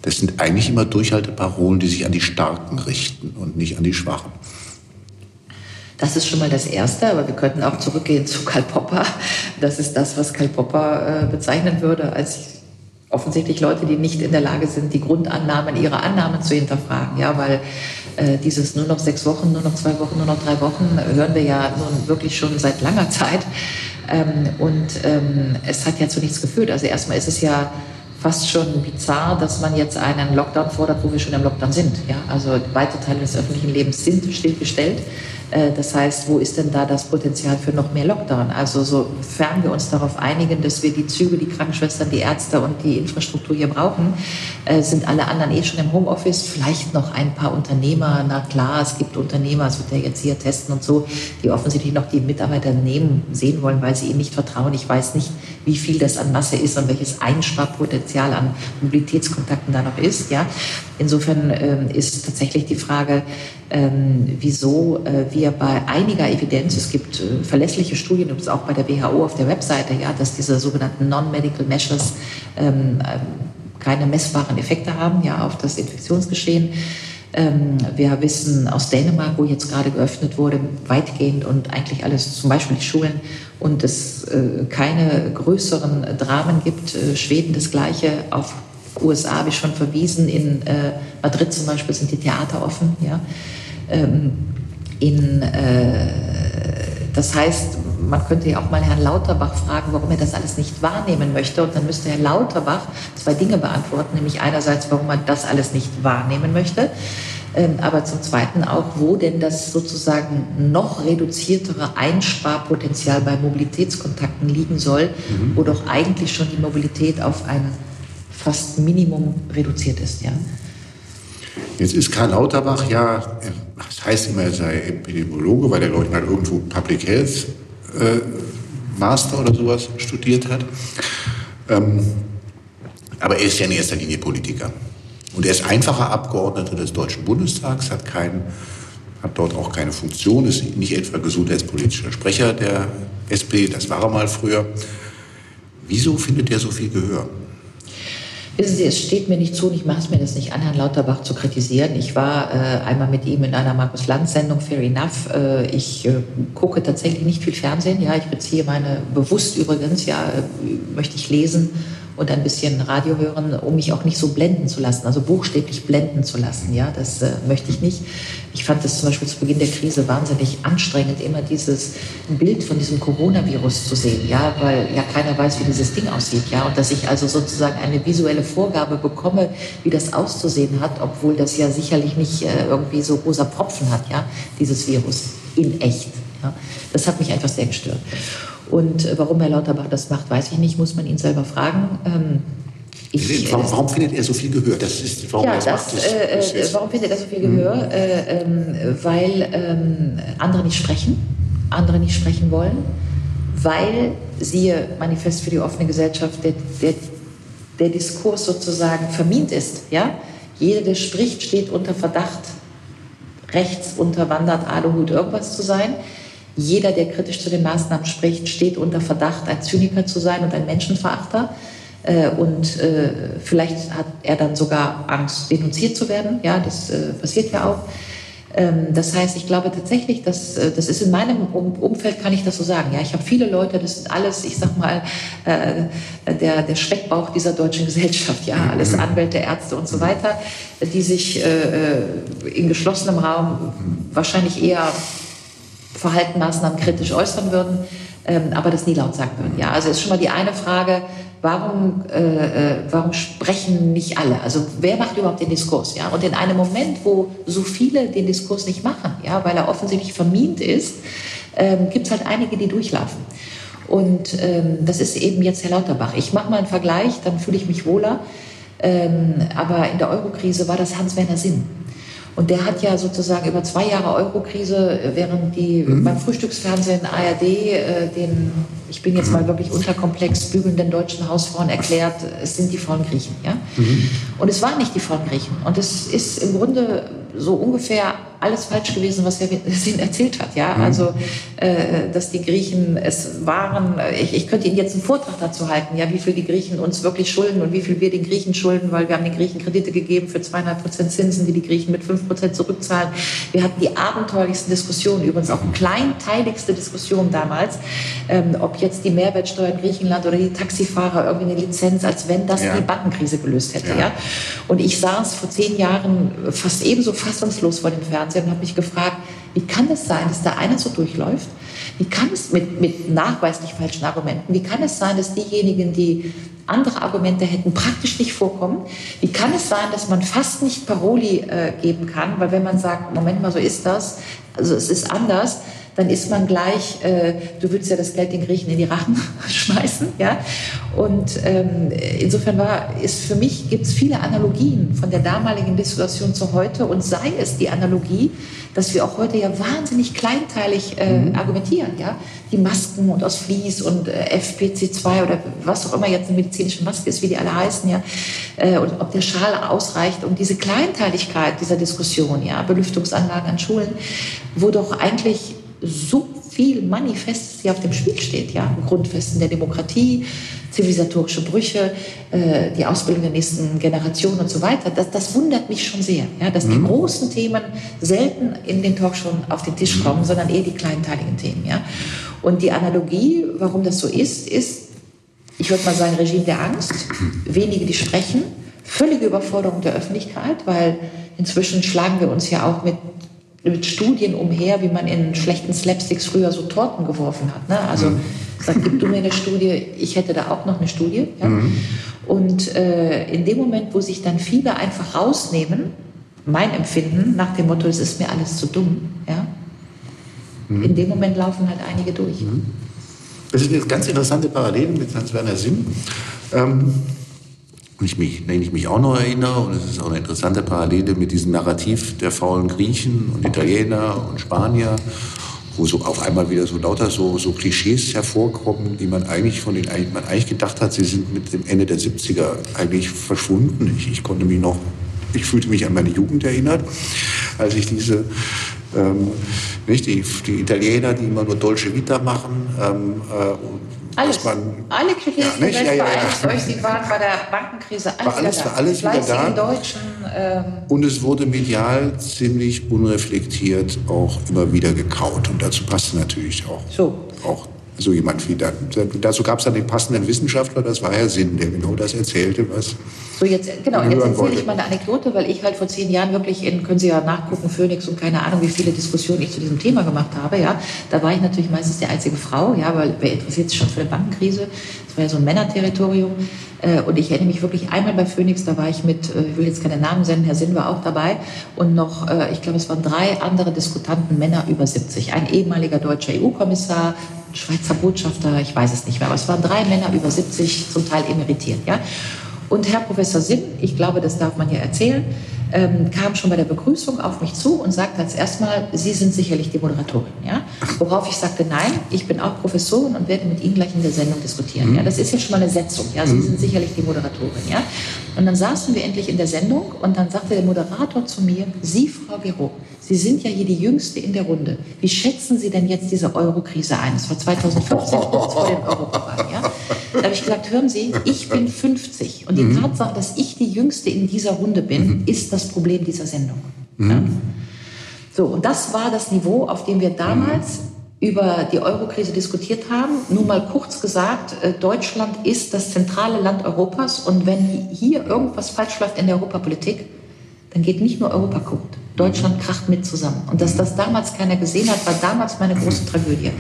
S1: das sind eigentlich immer Durchhalteparolen, die sich an die Starken richten und nicht an die Schwachen.
S2: Das ist schon mal das Erste, aber wir könnten auch zurückgehen zu Karl Popper. Das ist das, was Karl Popper äh, bezeichnen würde als offensichtlich Leute, die nicht in der Lage sind, die Grundannahmen ihrer Annahmen zu hinterfragen. Ja, weil äh, dieses nur noch sechs Wochen, nur noch zwei Wochen, nur noch drei Wochen hören wir ja nun wirklich schon seit langer Zeit. Ähm, und ähm, es hat ja zu nichts geführt. Also erstmal ist es ja fast schon bizarr, dass man jetzt einen Lockdown fordert, wo wir schon im Lockdown sind. Ja? Also weite Teile des öffentlichen Lebens sind stillgestellt. Äh, das heißt, wo ist denn da das Potenzial für noch mehr Lockdown? Also sofern wir uns darauf einigen, dass wir die Züge, die Krankenschwestern, die Ärzte und die Infrastruktur hier brauchen, äh, sind alle anderen eh schon im Homeoffice. Vielleicht noch ein paar Unternehmer. Na klar, es gibt Unternehmer, es wird ja jetzt hier testen und so, die offensichtlich noch die Mitarbeiter nehmen, sehen wollen, weil sie ihnen nicht vertrauen. Ich weiß nicht, wie viel das an Masse ist und welches Einsparpotenzial an Mobilitätskontakten da noch ist. Ja, insofern ähm, ist tatsächlich die Frage, ähm, wieso äh, wir bei einiger Evidenz, es gibt äh, verlässliche Studien, übrigens auch bei der WHO auf der Webseite, ja, dass diese sogenannten Non-Medical Measures ähm, ähm, keine messbaren Effekte haben ja, auf das Infektionsgeschehen. Ähm, wir wissen aus Dänemark, wo jetzt gerade geöffnet wurde, weitgehend und eigentlich alles, zum Beispiel die Schulen, und es äh, keine größeren Dramen gibt. Äh, Schweden das gleiche, auf USA habe ich schon verwiesen, in äh, Madrid zum Beispiel sind die Theater offen. Ja? Ähm, in, das heißt, man könnte ja auch mal Herrn Lauterbach fragen, warum er das alles nicht wahrnehmen möchte. Und dann müsste Herr Lauterbach zwei Dinge beantworten, nämlich einerseits, warum er das alles nicht wahrnehmen möchte. Ähm, aber zum Zweiten auch, wo denn das sozusagen noch reduziertere Einsparpotenzial bei Mobilitätskontakten liegen soll, mhm. wo doch eigentlich schon die Mobilität auf ein fast Minimum reduziert ist. Ja.
S1: Jetzt ist Karl Lauterbach ja, das heißt immer, er sei Epidemiologe, weil er, glaube ich, mal irgendwo Public Health äh, Master oder sowas studiert hat. Ähm, aber er ist ja in erster Linie Politiker. Und er ist einfacher Abgeordneter des Deutschen Bundestags, hat, kein, hat dort auch keine Funktion, ist nicht etwa gesundheitspolitischer Sprecher der SP, das war er mal früher. Wieso findet er so viel Gehör?
S2: Wissen Sie, es steht mir nicht zu und ich mache es mir das nicht an, Herrn Lauterbach zu kritisieren. Ich war äh, einmal mit ihm in einer Markus-Lanz-Sendung, Fair Enough. Äh, ich äh, gucke tatsächlich nicht viel Fernsehen. Ja, ich beziehe meine, bewusst übrigens, ja, äh, möchte ich lesen und ein bisschen Radio hören, um mich auch nicht so blenden zu lassen, also buchstäblich blenden zu lassen. Ja, das äh, möchte ich nicht. Ich fand es zum Beispiel zu Beginn der Krise wahnsinnig anstrengend, immer dieses Bild von diesem Coronavirus zu sehen, ja, weil ja keiner weiß, wie dieses Ding aussieht, ja, und dass ich also sozusagen eine visuelle Vorgabe bekomme, wie das auszusehen hat, obwohl das ja sicherlich nicht äh, irgendwie so rosa Propfen hat, ja, dieses Virus in echt. Ja. Das hat mich einfach sehr gestört. Und äh, warum Herr Lauterbach das macht, weiß ich nicht, muss man ihn selber fragen. Ähm,
S1: ich, warum, warum, findet er so viel Gehör? Das ist, warum,
S2: ja, das, das, das äh, warum findet er so viel Gehör? Mhm. Äh, äh, weil ähm, andere nicht sprechen, andere nicht sprechen wollen, weil, siehe Manifest für die offene Gesellschaft, der, der, der Diskurs sozusagen vermint ist. Ja? Jeder, der spricht, steht unter Verdacht, rechts unterwandert, Aluhut, irgendwas zu sein. Jeder, der kritisch zu den Maßnahmen spricht, steht unter Verdacht, ein Zyniker zu sein und ein Menschenverachter. Äh, und äh, vielleicht hat er dann sogar Angst, denunziert zu werden. Ja, das äh, passiert ja auch. Ähm, das heißt, ich glaube tatsächlich, dass das ist in meinem Umfeld, kann ich das so sagen. Ja, ich habe viele Leute, das sind alles, ich sag mal, der, der Speckbauch dieser deutschen Gesellschaft, ja, alles mhm. Anwälte, Ärzte und so weiter, die sich in geschlossenem Raum wahrscheinlich eher Verhaltenmaßnahmen kritisch äußern würden, ähm, aber das nie laut sagen würden. Ja, also ist schon mal die eine Frage, warum, äh, äh, warum sprechen nicht alle? Also wer macht überhaupt den Diskurs? Ja? Und in einem Moment, wo so viele den Diskurs nicht machen, ja, weil er offensichtlich vermint ist, ähm, gibt es halt einige, die durchlaufen. Und ähm, das ist eben jetzt Herr Lauterbach. Ich mache mal einen Vergleich, dann fühle ich mich wohler. Ähm, aber in der Eurokrise war das Hans-Werner Sinn. Und der hat ja sozusagen über zwei Jahre Eurokrise, während die mhm. beim Frühstücksfernsehen ARD äh, den, ich bin jetzt mal wirklich unterkomplex, bügelnden deutschen Hausfrauen erklärt, es sind die vollen Griechen. Ja? Mhm. Und es waren nicht die vollen Griechen. Und es ist im Grunde so ungefähr alles falsch gewesen, was Herr Sinn erzählt hat. Ja, mhm. also äh, dass die Griechen es waren. Ich, ich könnte Ihnen jetzt einen Vortrag dazu halten, ja, wie viel die Griechen uns wirklich schulden und wie viel wir den Griechen schulden, weil wir haben den Griechen Kredite gegeben für zweieinhalb Prozent Zinsen, die die Griechen mit fünf Prozent zurückzahlen. Wir hatten die abenteuerlichsten Diskussionen, übrigens auch kleinteiligste Diskussionen damals, ähm, ob jetzt die Mehrwertsteuer in Griechenland oder die Taxifahrer irgendwie eine Lizenz, als wenn das ja. die Bankenkrise gelöst hätte. Ja. ja. Und ich saß vor zehn Jahren fast ebenso fassungslos vor dem Fernseher und habe mich gefragt, wie kann es sein, dass da einer so durchläuft? Wie kann es mit, mit nachweislich falschen Argumenten, wie kann es sein, dass diejenigen, die andere Argumente hätten, praktisch nicht vorkommen? Wie kann es sein, dass man fast nicht Paroli äh, geben kann? Weil wenn man sagt, Moment mal, so ist das, also es ist anders, dann ist man gleich, äh, du würdest ja das Geld den Griechen in die Rachen schmeißen. Ja? Und ähm, insofern war, ist für mich, gibt es viele Analogien von der damaligen Situation zu heute und sei es die Analogie, dass wir auch heute ja wahnsinnig kleinteilig äh, mhm. argumentieren. Ja? Die Masken und aus Vlies und äh, FPC2 oder was auch immer jetzt eine medizinische Maske ist, wie die alle heißen, ja? Äh, und ob der Schal ausreicht, um diese Kleinteiligkeit dieser Diskussion, ja? Belüftungsanlagen an Schulen, wo doch eigentlich so viel Manifestes hier auf dem Spiel steht, ja, Grundfesten der Demokratie, zivilisatorische Brüche, äh, die Ausbildung der nächsten Generation und so weiter. Das, das wundert mich schon sehr, ja, dass mhm. die großen Themen selten in den Talkshows auf den Tisch kommen, sondern eher die kleinteiligen Themen, ja. Und die Analogie, warum das so ist, ist, ich würde mal sagen, Regime der Angst, wenige, die sprechen, völlige Überforderung der Öffentlichkeit, weil inzwischen schlagen wir uns ja auch mit mit Studien umher, wie man in schlechten Slapsticks früher so Torten geworfen hat. Ne? Also mhm. sagt, gib du mir eine Studie, ich hätte da auch noch eine Studie. Ja? Mhm. Und äh, in dem Moment, wo sich dann viele einfach rausnehmen, mein Empfinden nach dem Motto, es ist mir alles zu dumm, ja? Mhm. in dem Moment laufen halt einige durch. Mhm.
S1: Das ist eine ganz interessante Parallele mit Hans-Werner Sinn. Ähm, ich mich, wenn ich mich auch noch erinnere, und es ist auch eine interessante Parallele mit diesem Narrativ der faulen Griechen und Italiener und Spanier, wo so auf einmal wieder so lauter so, so Klischees hervorkommen, die man eigentlich von den, man eigentlich gedacht hat, sie sind mit dem Ende der 70er eigentlich verschwunden. Ich, ich konnte mich noch, ich fühlte mich an meine Jugend erinnert, als ich diese ähm, nicht, die, die Italiener, die immer nur Dolce Vita machen, ähm, äh,
S2: alles. Man, alle Klischees ja, nicht? Ja, ja, ja. euch, Sie waren bei der Bankenkrise
S1: alles, war alles, war alles wieder da.
S2: Deutschen, ähm
S1: und es wurde medial ziemlich unreflektiert auch immer wieder gekaut. Und dazu passte natürlich auch, so. auch so jemand wie da. Dazu gab es dann den passenden Wissenschaftler, das war Herr Sinn, der genau das erzählte, was.
S2: So, jetzt, genau, jetzt erzähle ich mal eine Anekdote, weil ich halt vor zehn Jahren wirklich in, können Sie ja nachgucken, Phoenix und keine Ahnung, wie viele Diskussionen ich zu diesem Thema gemacht habe, ja. Da war ich natürlich meistens die einzige Frau, ja, weil wer interessiert sich schon für eine Bankenkrise? Das war ja so ein Männerterritorium. Äh, und ich erinnere mich wirklich einmal bei Phoenix, da war ich mit, äh, ich will jetzt keine Namen senden, Herr Sinn war auch dabei und noch, äh, ich glaube, es waren drei andere Diskutanten, Männer über 70. Ein ehemaliger deutscher EU-Kommissar, Schweizer Botschafter, ich weiß es nicht mehr, aber es waren drei Männer über 70, zum Teil emeritiert. Ja? Und Herr Professor Sinn, ich glaube, das darf man hier erzählen, ähm, kam schon bei der Begrüßung auf mich zu und sagte als erstmal, Sie sind sicherlich die Moderatorin. Ja? Worauf ich sagte, nein, ich bin auch Professorin und werde mit Ihnen gleich in der Sendung diskutieren. Mhm. Ja? Das ist ja schon mal eine Setzung. Ja? Sie mhm. sind sicherlich die Moderatorin. Ja? Und dann saßen wir endlich in der Sendung und dann sagte der Moderator zu mir, Sie, Frau Gero, Sie sind ja hier die Jüngste in der Runde. Wie schätzen Sie denn jetzt diese Euro-Krise ein? Das war 2015, kurz vor dem Europawahl. Ja? Da habe ich gesagt, hören Sie, ich bin 50 und die mhm. Tatsache, dass ich die Jüngste in dieser Runde bin, mhm. ist das Problem dieser Sendung. Mhm. Ja? So, und das war das Niveau, auf dem wir damals über die Eurokrise diskutiert haben. Nur mal kurz gesagt, äh, Deutschland ist das zentrale Land Europas und wenn hier irgendwas falsch läuft in der Europapolitik, dann geht nicht nur Europa kaputt. Deutschland kracht mit zusammen. Und dass das damals keiner gesehen hat, war damals meine große Tragödie.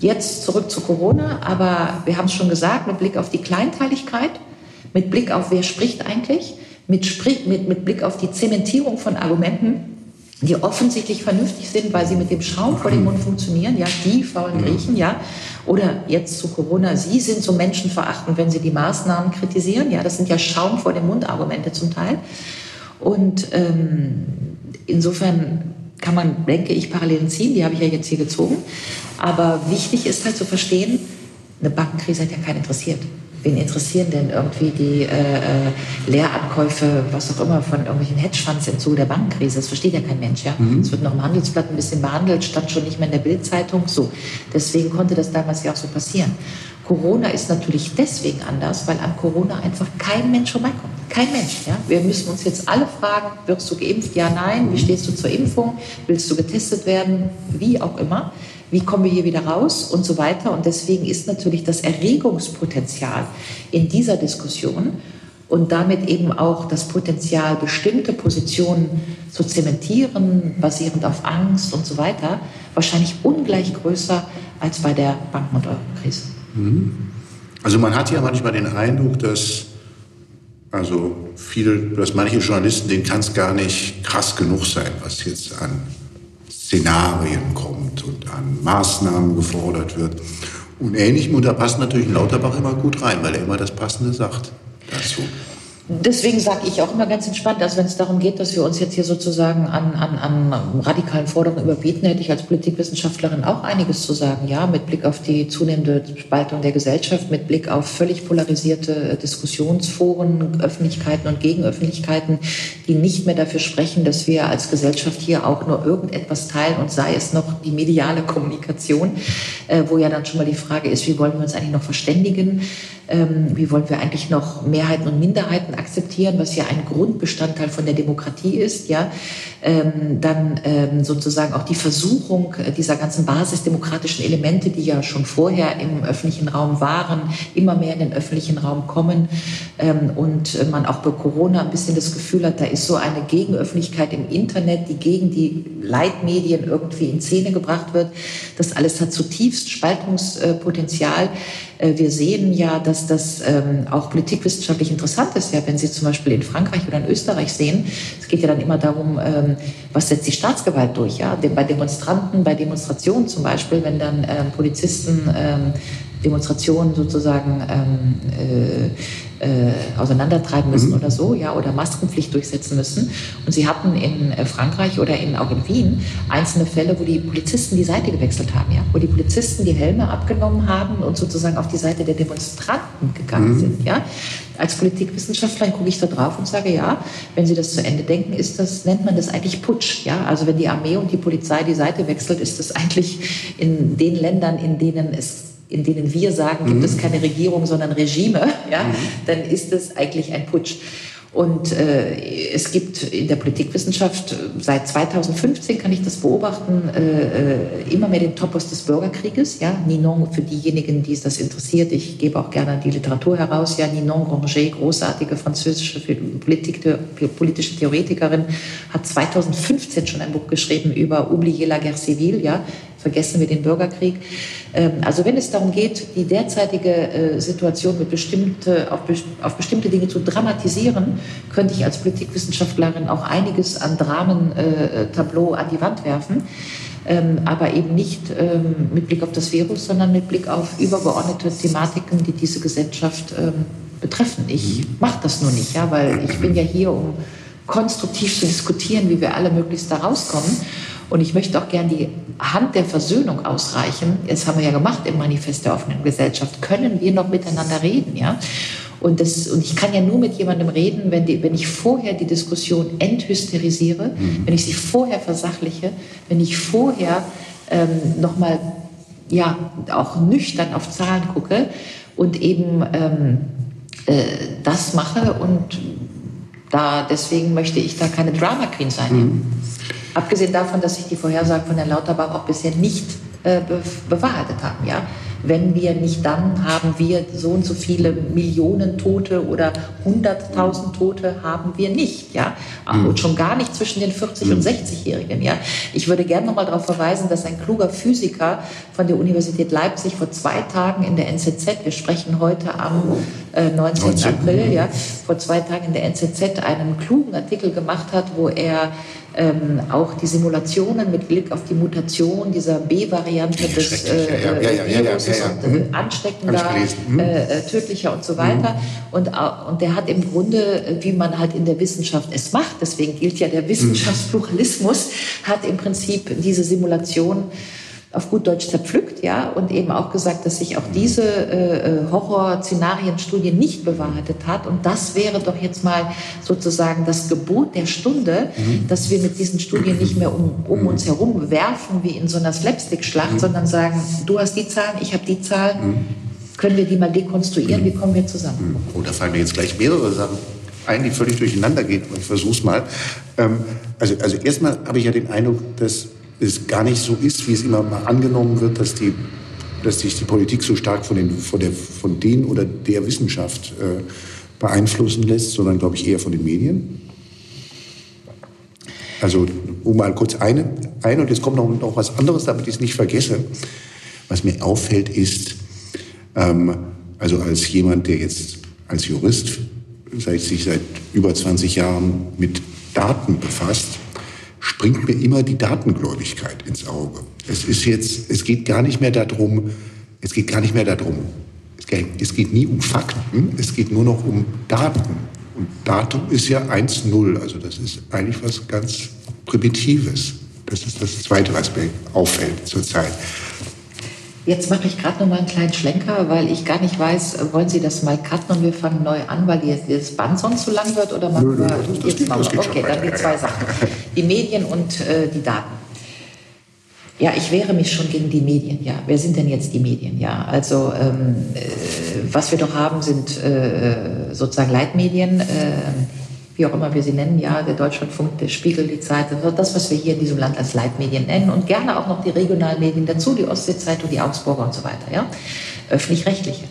S2: Jetzt zurück zu Corona, aber wir haben es schon gesagt, mit Blick auf die Kleinteiligkeit, mit Blick auf wer spricht eigentlich, mit, mit, mit Blick auf die Zementierung von Argumenten, die offensichtlich vernünftig sind, weil sie mit dem Schaum vor dem Mund funktionieren, ja, die faulen Griechen, ja, oder jetzt zu Corona, sie sind so menschenverachtend, wenn sie die Maßnahmen kritisieren, ja, das sind ja Schaum vor dem Mund Argumente zum Teil. Und ähm, insofern kann man, denke ich, Parallelen ziehen, die habe ich ja jetzt hier gezogen. Aber wichtig ist halt zu verstehen, eine Bankenkrise hat ja keinen interessiert. Wen interessieren denn irgendwie die äh, äh, Leerankäufe, was auch immer, von irgendwelchen Hedgefonds im Zuge der Bankenkrise? Das versteht ja kein Mensch. Ja? Mhm. Es wird noch im Handelsblatt ein bisschen behandelt, stand schon nicht mehr in der Bildzeitung. So. Deswegen konnte das damals ja auch so passieren. Corona ist natürlich deswegen anders, weil an Corona einfach kein Mensch vorbeikommt. Kein Mensch. Ja? Wir müssen uns jetzt alle fragen, wirst du geimpft? Ja, nein. Wie stehst du zur Impfung? Willst du getestet werden? Wie auch immer. Wie kommen wir hier wieder raus und so weiter. Und deswegen ist natürlich das Erregungspotenzial in dieser Diskussion und damit eben auch das Potenzial, bestimmte Positionen zu zementieren, basierend auf Angst und so weiter, wahrscheinlich ungleich größer als bei der Banken- und Eurokrise.
S1: Mhm. Also man hat ja manchmal den Eindruck, dass also viele, dass manche Journalisten, denen kann es gar nicht krass genug sein, was jetzt an Szenarien kommt und an Maßnahmen gefordert wird. Und ähnlichem, und da passt natürlich Lauterbach immer gut rein, weil er immer das Passende sagt dazu.
S2: Deswegen sage ich auch immer ganz entspannt, also wenn es darum geht, dass wir uns jetzt hier sozusagen an, an, an radikalen Forderungen überbieten, hätte ich als Politikwissenschaftlerin auch einiges zu sagen. Ja, mit Blick auf die zunehmende Spaltung der Gesellschaft, mit Blick auf völlig polarisierte Diskussionsforen, Öffentlichkeiten und Gegenöffentlichkeiten, die nicht mehr dafür sprechen, dass wir als Gesellschaft hier auch nur irgendetwas teilen und sei es noch die mediale Kommunikation, äh, wo ja dann schon mal die Frage ist, wie wollen wir uns eigentlich noch verständigen? Ähm, wie wollen wir eigentlich noch Mehrheiten und Minderheiten akzeptieren, was ja ein Grundbestandteil von der Demokratie ist, ja, ähm, dann ähm, sozusagen auch die Versuchung dieser ganzen basisdemokratischen Elemente, die ja schon vorher im öffentlichen Raum waren, immer mehr in den öffentlichen Raum kommen ähm, und man auch bei Corona ein bisschen das Gefühl hat, da ist so eine Gegenöffentlichkeit im Internet, die gegen die Leitmedien irgendwie in Szene gebracht wird. Das alles hat zutiefst Spaltungspotenzial. Äh, wir sehen ja, dass das ähm, auch politikwissenschaftlich interessant ist, ja, wenn Sie zum Beispiel in Frankreich oder in Österreich sehen. Es geht ja dann immer darum, ähm, was setzt die Staatsgewalt durch, ja, bei Demonstranten, bei Demonstrationen zum Beispiel, wenn dann ähm, Polizisten Demonstrationen sozusagen ähm, äh, auseinandertreiben müssen mhm. oder so, ja, oder Maskenpflicht durchsetzen müssen. Und sie hatten in äh, Frankreich oder in, auch in Wien einzelne Fälle, wo die Polizisten die Seite gewechselt haben, ja, wo die Polizisten die Helme abgenommen haben und sozusagen auf die Seite der Demonstranten gegangen mhm. sind, ja. Als Politikwissenschaftlerin gucke ich da drauf und sage, ja, wenn Sie das zu Ende denken, ist das, nennt man das eigentlich Putsch, ja. Also wenn die Armee und die Polizei die Seite wechselt, ist das eigentlich in den Ländern, in denen es in denen wir sagen, gibt mhm. es keine Regierung, sondern Regime, ja, mhm. dann ist es eigentlich ein Putsch. Und äh, es gibt in der Politikwissenschaft seit 2015 kann ich das beobachten äh, äh, immer mehr den Topos des Bürgerkrieges. Ja, Ninon für diejenigen, die es das interessiert. Ich gebe auch gerne die Literatur heraus. Ja, Ninon Granger, großartige französische Politik, politische Theoretikerin, hat 2015 schon ein Buch geschrieben über Oublier la guerre civile. Ja, vergessen wir den Bürgerkrieg. Ähm, also wenn es darum geht, die derzeitige äh, Situation mit bestimmte, auf, auf bestimmte Dinge zu dramatisieren, könnte ich als Politikwissenschaftlerin auch einiges an Dramentableau an die Wand werfen. Ähm, aber eben nicht ähm, mit Blick auf das Virus, sondern mit Blick auf übergeordnete Thematiken, die diese Gesellschaft betreffen. Ich mhm. mache das nur nicht, ja, weil ich bin ja hier, um konstruktiv zu diskutieren, wie wir alle möglichst da rauskommen. Und ich möchte auch gern die Hand der Versöhnung ausreichen. Das haben wir ja gemacht im Manifest der offenen Gesellschaft. Können wir noch miteinander reden, ja? Und, das, und ich kann ja nur mit jemandem reden, wenn, die, wenn ich vorher die Diskussion enthysterisiere, mhm. wenn ich sie vorher versachliche, wenn ich vorher ähm, nochmal ja, auch nüchtern auf Zahlen gucke und eben ähm, äh, das mache. Und da, deswegen möchte ich da keine Drama Queen sein. Mhm. Abgesehen davon, dass sich die Vorhersagen von Herrn Lauterbach auch bisher nicht äh, bewahrheitet haben. Ja? wenn wir nicht dann haben wir so und so viele Millionen Tote oder 100.000 Tote haben wir nicht, ja. Mhm. Und schon gar nicht zwischen den 40 und 60-Jährigen, mhm. ja. Ich würde gerne noch mal darauf verweisen, dass ein kluger Physiker von der Universität Leipzig vor zwei Tagen in der NZZ, wir sprechen heute am äh, 19. 19. April, ja, vor zwei Tagen in der NZZ einen klugen Artikel gemacht hat, wo er ähm, auch die Simulationen mit Blick auf die Mutation dieser B-Variante des äh, und äh, mhm. ansteckender, mhm. äh, äh, tödlicher und so weiter. Mhm. Und, und der hat im Grunde, wie man halt in der Wissenschaft es macht, deswegen gilt ja der mhm. Wissenschaftspluralismus, hat im Prinzip diese Simulation auf gut Deutsch zerpflückt, ja, und eben auch gesagt, dass sich auch diese äh, äh Horror-Szenarienstudie nicht bewahrheitet hat. Und das wäre doch jetzt mal sozusagen das Gebot der Stunde, mhm. dass wir mit diesen Studien nicht mehr um, um mhm. uns herum werfen wie in so einer Slapstick-Schlacht, mhm. sondern sagen, du hast die Zahlen, ich habe die Zahlen. Mhm. Können wir die mal dekonstruieren? Wie kommen wir zusammen?
S1: Oh, da fallen mir jetzt gleich mehrere Sachen ein, die völlig durcheinander gehen. Ich versuche es mal. Ähm, also, also erstmal habe ich ja den Eindruck, dass es gar nicht so ist, wie es immer mal angenommen wird, dass, die, dass sich die Politik so stark von den, von der, von den oder der Wissenschaft äh, beeinflussen lässt, sondern, glaube ich, eher von den Medien. Also, um mal kurz eine, ein und jetzt kommt noch, noch was anderes, damit ich es nicht vergesse. Was mir auffällt, ist, ähm, also als jemand, der jetzt als Jurist seit, sich seit über 20 Jahren mit Daten befasst, springt mir immer die Datengläubigkeit ins Auge. Es ist jetzt, es geht gar nicht mehr darum, es geht gar nicht mehr darum, es geht, es geht nie um Fakten, es geht nur noch um Daten. Und Datum ist ja 1-0, also das ist eigentlich was ganz Primitives. Das ist das Zweite, was mir auffällt zurzeit.
S2: Jetzt mache ich gerade noch mal einen kleinen Schlenker, weil ich gar nicht weiß, wollen Sie das mal cutten und wir fangen neu an, weil das Band sonst zu lang wird oder machen wir jetzt mal? Okay, dann die zwei Sachen. Die Medien und äh, die Daten. Ja, ich wehre mich schon gegen die Medien. Ja, wer sind denn jetzt die Medien? Ja, also ähm, äh, was wir doch haben, sind äh, sozusagen Leitmedien, äh, wie auch immer wir sie nennen, ja, der Deutschlandfunk, der Spiegel, die Zeit, das, was wir hier in diesem Land als Leitmedien nennen und gerne auch noch die regionalen Medien dazu, die Ostsee-Zeitung, die Augsburger und so weiter, ja, öffentlich-rechtliche.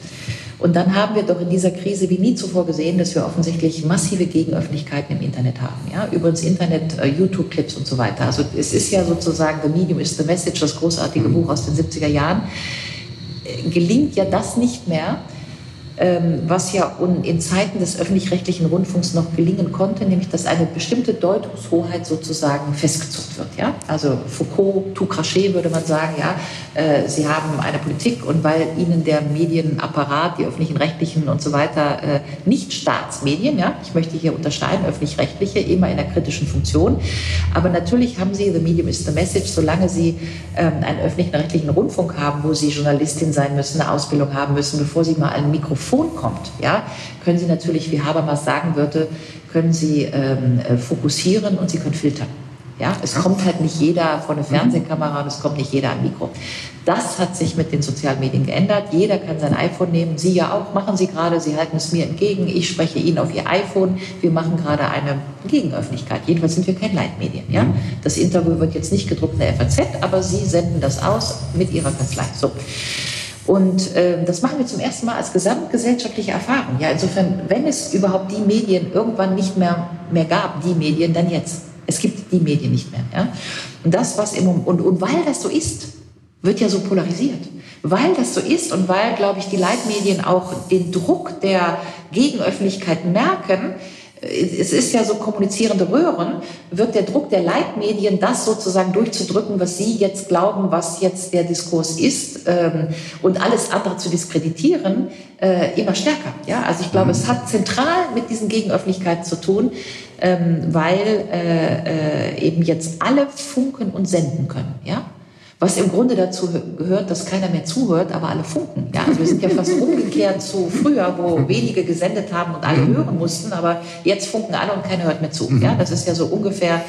S2: Und dann haben wir doch in dieser Krise wie nie zuvor gesehen, dass wir offensichtlich massive Gegenöffentlichkeiten im Internet haben. Ja? Über das Internet, äh, YouTube-Clips und so weiter. Also es ist ja sozusagen The Medium is the Message, das großartige Buch aus den 70er Jahren. Äh, gelingt ja das nicht mehr, was ja in Zeiten des öffentlich-rechtlichen Rundfunks noch gelingen konnte, nämlich dass eine bestimmte Deutungshoheit sozusagen festgezogen wird. Ja? Also Foucault, tout craché würde man sagen, ja, äh, sie haben eine Politik und weil ihnen der Medienapparat, die öffentlichen rechtlichen und so weiter, äh, nicht Staatsmedien, ja, ich möchte hier unterscheiden, öffentlich-rechtliche, immer in der kritischen Funktion, aber natürlich haben sie, the medium is the message, solange sie ähm, einen öffentlichen rechtlichen Rundfunk haben, wo sie Journalistin sein müssen, eine Ausbildung haben müssen, bevor sie mal ein Mikrofon Mikrofon kommt, ja, können Sie natürlich, wie Habermas sagen würde, können Sie ähm, äh, fokussieren und Sie können filtern. Ja, es kommt halt nicht jeder vor eine mhm. Fernsehkamera und es kommt nicht jeder an Mikro. Das hat sich mit den sozialen Medien geändert. Jeder kann sein iPhone nehmen. Sie ja auch, machen Sie gerade. Sie halten es mir entgegen. Ich spreche Ihnen auf Ihr iPhone. Wir machen gerade eine Gegenöffentlichkeit. Jedenfalls sind wir kein Leitmedien. Ja? Mhm. Das Interview wird jetzt nicht gedruckt in der FAZ, aber Sie senden das aus mit Ihrer Kanzlei. So. Und äh, das machen wir zum ersten Mal als gesamtgesellschaftliche Erfahrung. Ja, insofern, wenn es überhaupt die Medien irgendwann nicht mehr, mehr gab, die Medien, dann jetzt. Es gibt die Medien nicht mehr. Ja? Und das, was im und, und weil das so ist, wird ja so polarisiert. Weil das so ist und weil, glaube ich, die Leitmedien auch den Druck der Gegenöffentlichkeit merken, es ist ja so kommunizierende Röhren, wird der Druck der Leitmedien, das sozusagen durchzudrücken, was Sie jetzt glauben, was jetzt der Diskurs ist ähm, und alles andere zu diskreditieren, äh, immer stärker. Ja? Also ich glaube, es hat zentral mit diesen Gegenöffentlichkeiten zu tun, ähm, weil äh, äh, eben jetzt alle funken und senden können. Ja? Was im Grunde dazu gehört, dass keiner mehr zuhört, aber alle funken. Ja, also wir sind ja fast umgekehrt zu früher, wo wenige gesendet haben und alle mhm. hören mussten, aber jetzt funken alle und keiner hört mehr zu. Mhm. Ja, das ist ja so ungefähr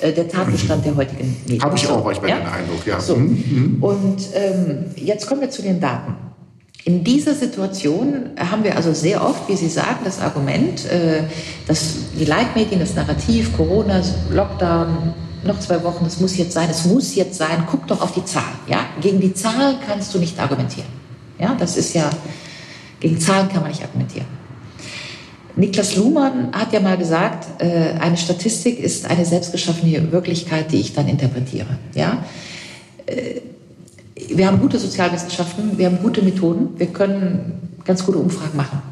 S2: äh, der Tatbestand der heutigen
S1: Medien. Habe ich auch manchmal ja? den Eindruck, ja. So.
S2: Mhm. Und ähm, jetzt kommen wir zu den Daten. In dieser Situation haben wir also sehr oft, wie Sie sagen, das Argument, äh, dass die Leitmedien, das Narrativ, Corona, Lockdown, noch zwei Wochen, es muss jetzt sein, es muss jetzt sein, guck doch auf die Zahlen. Ja? Gegen die Zahlen kannst du nicht argumentieren. Ja? Das ist ja, gegen Zahlen kann man nicht argumentieren. Niklas Luhmann hat ja mal gesagt, äh, eine Statistik ist eine selbstgeschaffene Wirklichkeit, die ich dann interpretiere. Ja? Äh, wir haben gute Sozialwissenschaften, wir haben gute Methoden, wir können ganz gute Umfragen machen.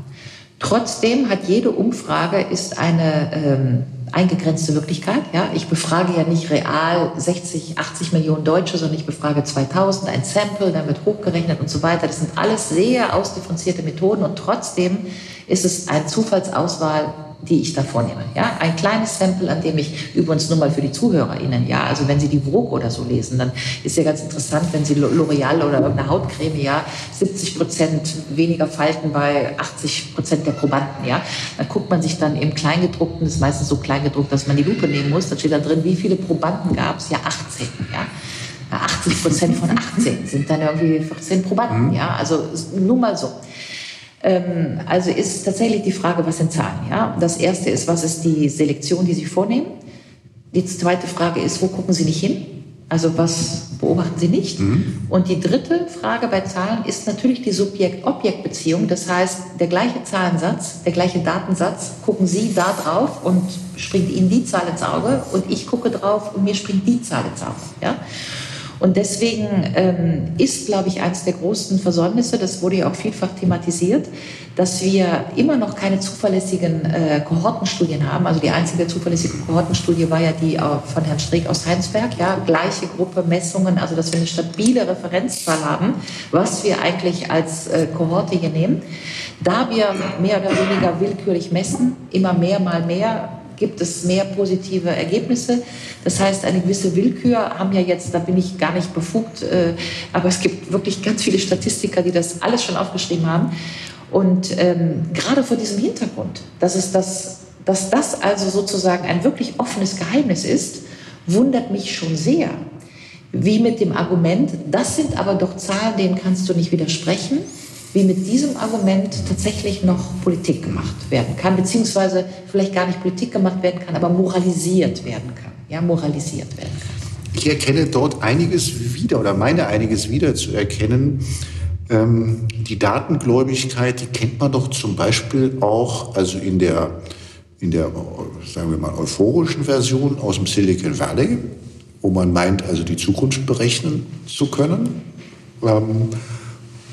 S2: Trotzdem hat jede Umfrage ist eine ähm, eingegrenzte Wirklichkeit. Ja? Ich befrage ja nicht real 60, 80 Millionen Deutsche, sondern ich befrage 2000, ein Sample, dann wird hochgerechnet und so weiter. Das sind alles sehr ausdifferenzierte Methoden und trotzdem ist es eine Zufallsauswahl die ich da vornehme. Ja, ein kleines Sample, an dem ich übrigens nur mal für die ZuhörerInnen, ja, also wenn Sie die Vogue oder so lesen, dann ist ja ganz interessant, wenn Sie L'Oreal oder irgendeine Hautcreme, ja, 70 Prozent weniger Falten bei 80 Prozent der Probanden, ja, dann guckt man sich dann im Kleingedruckten, das ist meistens so kleingedruckt, dass man die Lupe nehmen muss, dann steht da drin, wie viele Probanden gab es? Ja, 18, ja. 80 Prozent von 18 sind dann irgendwie 14 Probanden, mhm. ja, also nur mal so. Ähm, also ist tatsächlich die Frage, was sind Zahlen? Ja? Das erste ist, was ist die Selektion, die Sie vornehmen? Die zweite Frage ist, wo gucken Sie nicht hin? Also was beobachten Sie nicht? Mhm. Und die dritte Frage bei Zahlen ist natürlich die Subjekt-Objekt-Beziehung. Das heißt, der gleiche Zahlensatz, der gleiche Datensatz, gucken Sie da drauf und springt Ihnen die Zahl ins Auge und ich gucke drauf und mir springt die Zahl ins Auge. Ja? Und deswegen ähm, ist, glaube ich, eines der großen Versäumnisse, das wurde ja auch vielfach thematisiert, dass wir immer noch keine zuverlässigen äh, Kohortenstudien haben. Also die einzige zuverlässige Kohortenstudie war ja die äh, von Herrn Streeck aus Heinsberg. Ja, gleiche Gruppe Messungen, also dass wir eine stabile Referenzzahl haben, was wir eigentlich als äh, Kohorte hier nehmen. Da wir mehr oder weniger willkürlich messen, immer mehr mal mehr, gibt es mehr positive Ergebnisse. Das heißt, eine gewisse Willkür haben ja jetzt, da bin ich gar nicht befugt, äh, aber es gibt wirklich ganz viele Statistiker, die das alles schon aufgeschrieben haben. Und ähm, gerade vor diesem Hintergrund, dass, es das, dass das also sozusagen ein wirklich offenes Geheimnis ist, wundert mich schon sehr. Wie mit dem Argument, das sind aber doch Zahlen, denen kannst du nicht widersprechen. Wie mit diesem Argument tatsächlich noch Politik gemacht werden kann, beziehungsweise vielleicht gar nicht Politik gemacht werden kann, aber moralisiert werden kann. Ja, moralisiert werden kann.
S1: Ich erkenne dort einiges wieder oder meine einiges wieder zu erkennen. Ähm, die Datengläubigkeit, die kennt man doch zum Beispiel auch, also in der, in der, sagen wir mal, euphorischen Version aus dem Silicon Valley, wo man meint, also die Zukunft berechnen zu können. Ähm,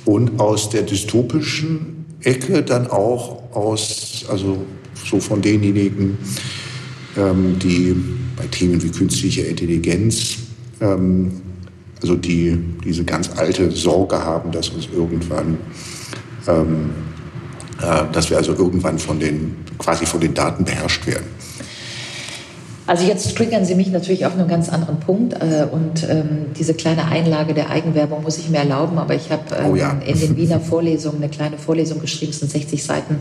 S1: und aus der dystopischen Ecke dann auch aus, also so von denjenigen, ähm, die bei Themen wie künstliche Intelligenz, ähm, also die diese ganz alte Sorge haben, dass uns irgendwann, ähm, äh, dass wir also irgendwann von den, quasi von den Daten beherrscht werden.
S2: Also jetzt triggern Sie mich natürlich auf einen ganz anderen Punkt äh, und ähm, diese kleine Einlage der Eigenwerbung muss ich mir erlauben, aber ich habe ähm, oh ja. in den Wiener Vorlesungen eine kleine Vorlesung geschrieben, es sind 60 Seiten,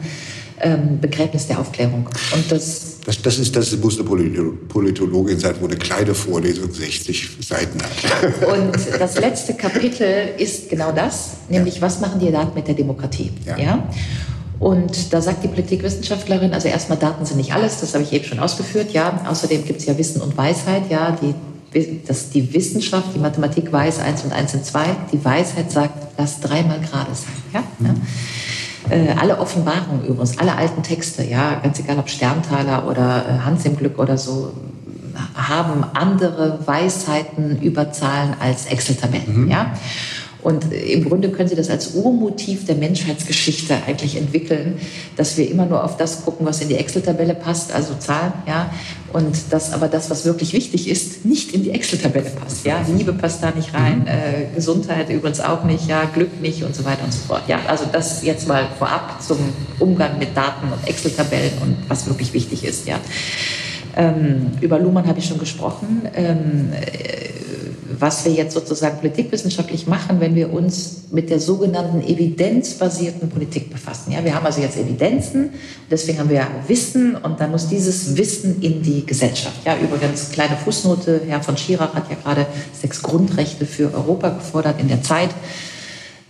S2: ähm, Begräbnis der Aufklärung. Und
S1: das, das, das, ist, das muss eine Politologin sein, wo eine kleine Vorlesung 60 Seiten hat.
S2: Und das letzte Kapitel ist genau das, nämlich ja. was machen die Daten mit der Demokratie? ja? ja? Und da sagt die Politikwissenschaftlerin, also erstmal Daten sind nicht alles, das habe ich eben schon ausgeführt, ja. Außerdem gibt es ja Wissen und Weisheit, ja. Die, dass die Wissenschaft, die Mathematik weiß, eins und eins sind zwei. Die Weisheit sagt, lass dreimal gerade sein, ja. Mhm. Äh, alle Offenbarungen übrigens, alle alten Texte, ja, ganz egal ob Sterntaler oder äh, Hans im Glück oder so, haben andere Weisheiten über Zahlen als Excel-Tabellen, mhm. ja. Und im Grunde können Sie das als Urmotiv der Menschheitsgeschichte eigentlich entwickeln, dass wir immer nur auf das gucken, was in die Excel-Tabelle passt, also Zahlen, ja, und dass aber das, was wirklich wichtig ist, nicht in die Excel-Tabelle passt, ja. Liebe passt da nicht rein, mhm. äh, Gesundheit übrigens auch nicht, ja, Glück nicht und so weiter und so fort, ja. Also das jetzt mal vorab zum Umgang mit Daten und Excel-Tabellen und was wirklich wichtig ist, ja. Ähm, über Luhmann habe ich schon gesprochen. Ähm, was wir jetzt sozusagen politikwissenschaftlich machen, wenn wir uns mit der sogenannten evidenzbasierten Politik befassen. Ja, wir haben also jetzt Evidenzen, deswegen haben wir Wissen und dann muss dieses Wissen in die Gesellschaft. Ja, übrigens kleine Fußnote, Herr von Schirach hat ja gerade sechs Grundrechte für Europa gefordert in der Zeit.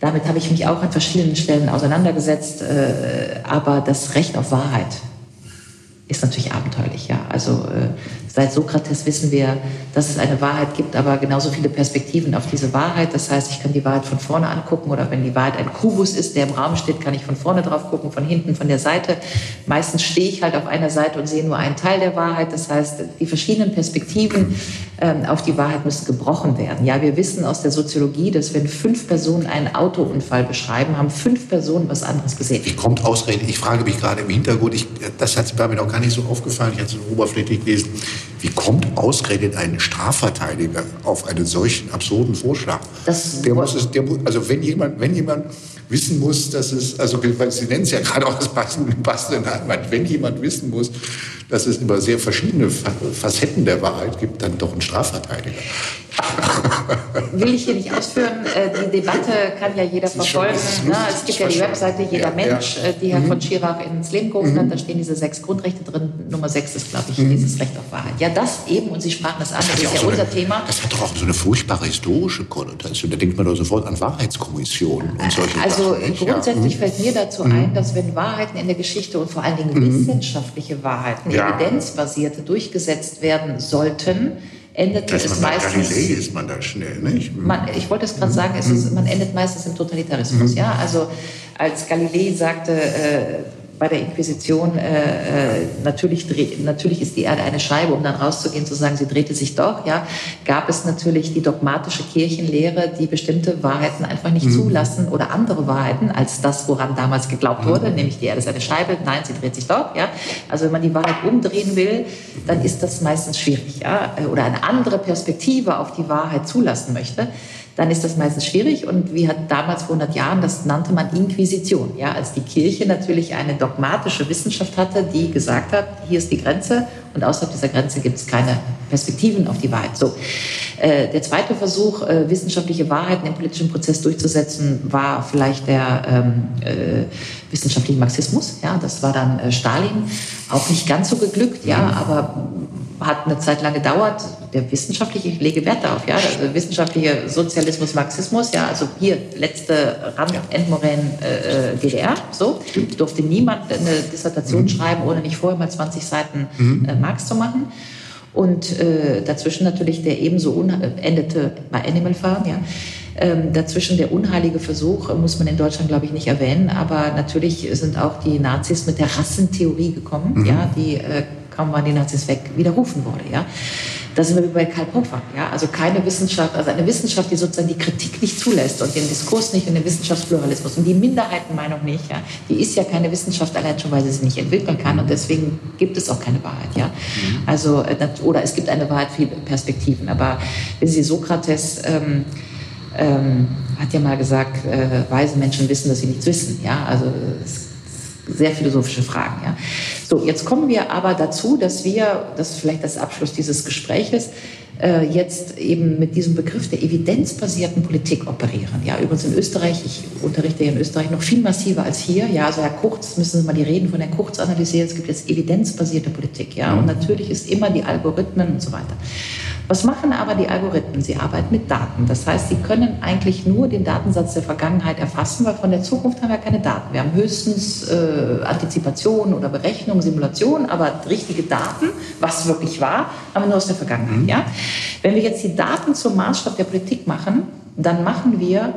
S2: Damit habe ich mich auch an verschiedenen Stellen auseinandergesetzt, äh, aber das Recht auf Wahrheit ist natürlich abenteuerlich, ja. Also äh, Seit Sokrates wissen wir, dass es eine Wahrheit gibt, aber genauso viele Perspektiven auf diese Wahrheit. Das heißt, ich kann die Wahrheit von vorne angucken oder wenn die Wahrheit ein Kubus ist, der im Raum steht, kann ich von vorne drauf gucken, von hinten, von der Seite. Meistens stehe ich halt auf einer Seite und sehe nur einen Teil der Wahrheit. Das heißt, die verschiedenen Perspektiven ähm, auf die Wahrheit müssen gebrochen werden. Ja, wir wissen aus der Soziologie, dass wenn fünf Personen einen Autounfall beschreiben, haben fünf Personen was anderes gesehen.
S1: Wie kommt ausgerechnet? Ich frage mich gerade im Hintergrund, ich, das hat mir noch gar nicht so aufgefallen, ich hatte es oberflächlich gelesen. Wie kommt ausgerechnet ein Strafverteidiger auf einen solchen absurden Vorschlag? Das der muss es, der, also wenn jemand, wenn jemand wissen muss, dass es, also Sie nennen es ja gerade auch das passende, passende wenn jemand wissen muss, dass es immer sehr verschiedene Facetten der Wahrheit gibt, dann doch ein Strafverteidiger.
S2: Will ich hier nicht ausführen. Äh, die Debatte kann ja jeder verfolgen. Ne? Es gibt ja die Webseite Jeder ja, Mensch, ja. Äh, die Herr mhm. von Schirach ins Leben gerufen mhm. hat. Da stehen diese sechs Grundrechte drin. Nummer sechs ist, glaube ich, mhm. dieses Recht auf Wahrheit. Ja, das eben, und Sie sprachen das an, das, das ist ja so unser
S1: eine,
S2: Thema.
S1: Das hat doch auch so eine furchtbare historische Konnotation. Da denkt man doch sofort an Wahrheitskommissionen und solche
S2: Also Sachen, grundsätzlich ja. Mhm. fällt mir dazu ein, mhm. dass wenn Wahrheiten in der Geschichte und vor allen Dingen mhm. wissenschaftliche Wahrheiten, evidenzbasierte, durchgesetzt werden sollten, endet
S1: das
S2: es
S1: meistens. Galilei ist man da schnell, nicht?
S2: Man, ich wollte es gerade sagen, es ist, man endet meistens im Totalitarismus. Mhm. Ja, also als Galilei sagte, äh, bei der Inquisition, äh, äh natürlich, natürlich ist die Erde eine Scheibe, um dann rauszugehen, zu sagen, sie drehte sich doch, ja, gab es natürlich die dogmatische Kirchenlehre, die bestimmte Wahrheiten einfach nicht mhm. zulassen oder andere Wahrheiten als das, woran damals geglaubt mhm. wurde, nämlich die Erde ist eine Scheibe, nein, sie dreht sich doch, ja. Also wenn man die Wahrheit umdrehen will, dann ist das meistens schwierig, ja, oder eine andere Perspektive auf die Wahrheit zulassen möchte dann ist das meistens schwierig. Und wie hat damals vor 100 Jahren, das nannte man Inquisition, ja, als die Kirche natürlich eine dogmatische Wissenschaft hatte, die gesagt hat, hier ist die Grenze und außerhalb dieser Grenze gibt es keine Perspektiven auf die Wahrheit. So. Äh, der zweite Versuch, äh, wissenschaftliche Wahrheiten im politischen Prozess durchzusetzen, war vielleicht der ähm, äh, wissenschaftliche Marxismus. Ja, das war dann äh, Stalin. Auch nicht ganz so geglückt, ja, aber hat eine Zeit lang gedauert der wissenschaftliche, ich lege Wert darauf, ja, also wissenschaftlicher Sozialismus, Marxismus, ja, also hier letzte Rand, ja. Endmoränen äh, DDR, so, Stimmt. durfte niemand eine Dissertation mhm. schreiben, ohne nicht vorher mal 20 Seiten mhm. äh, Marx zu machen. Und äh, dazwischen natürlich der ebenso endete bei Animal Farm, ja. Ähm, dazwischen der unheilige Versuch, muss man in Deutschland, glaube ich, nicht erwähnen, aber natürlich sind auch die Nazis mit der Rassentheorie gekommen, mhm. ja, die äh, kaum waren die Nazis weg, widerrufen wurde. Ja. Da sind wir wie bei Karl Popper. Ja. Also keine Wissenschaft, also eine Wissenschaft, die sozusagen die Kritik nicht zulässt und den Diskurs nicht und den Wissenschaftspluralismus und die Minderheitenmeinung nicht, ja, die ist ja keine Wissenschaft allein schon, weil sie sich nicht entwickeln kann und deswegen gibt es auch keine Wahrheit. Ja. Mhm. Also, äh, oder es gibt eine Wahrheit, viele Perspektiven. Aber wenn Sie Sokrates ähm, ähm, hat ja mal gesagt, äh, weise Menschen wissen, dass sie nichts wissen. Ja, also sehr philosophische Fragen. Ja. So, jetzt kommen wir aber dazu, dass wir, das ist vielleicht das Abschluss dieses Gespräches, äh, jetzt eben mit diesem Begriff der evidenzbasierten Politik operieren. Ja, übrigens in Österreich, ich unterrichte ja in Österreich noch viel massiver als hier. Ja, also Herr Kurz, müssen Sie mal die Reden von Herrn Kurz analysieren. Es gibt jetzt evidenzbasierte Politik. Ja, und natürlich ist immer die Algorithmen und so weiter. Was machen aber die Algorithmen? Sie arbeiten mit Daten. Das heißt, sie können eigentlich nur den Datensatz der Vergangenheit erfassen, weil von der Zukunft haben wir keine Daten. Wir haben höchstens äh, Antizipation oder Berechnung, Simulation, aber richtige Daten, was wirklich war, haben wir nur aus der Vergangenheit. Mhm. Ja? Wenn wir jetzt die Daten zum Maßstab der Politik machen, dann machen wir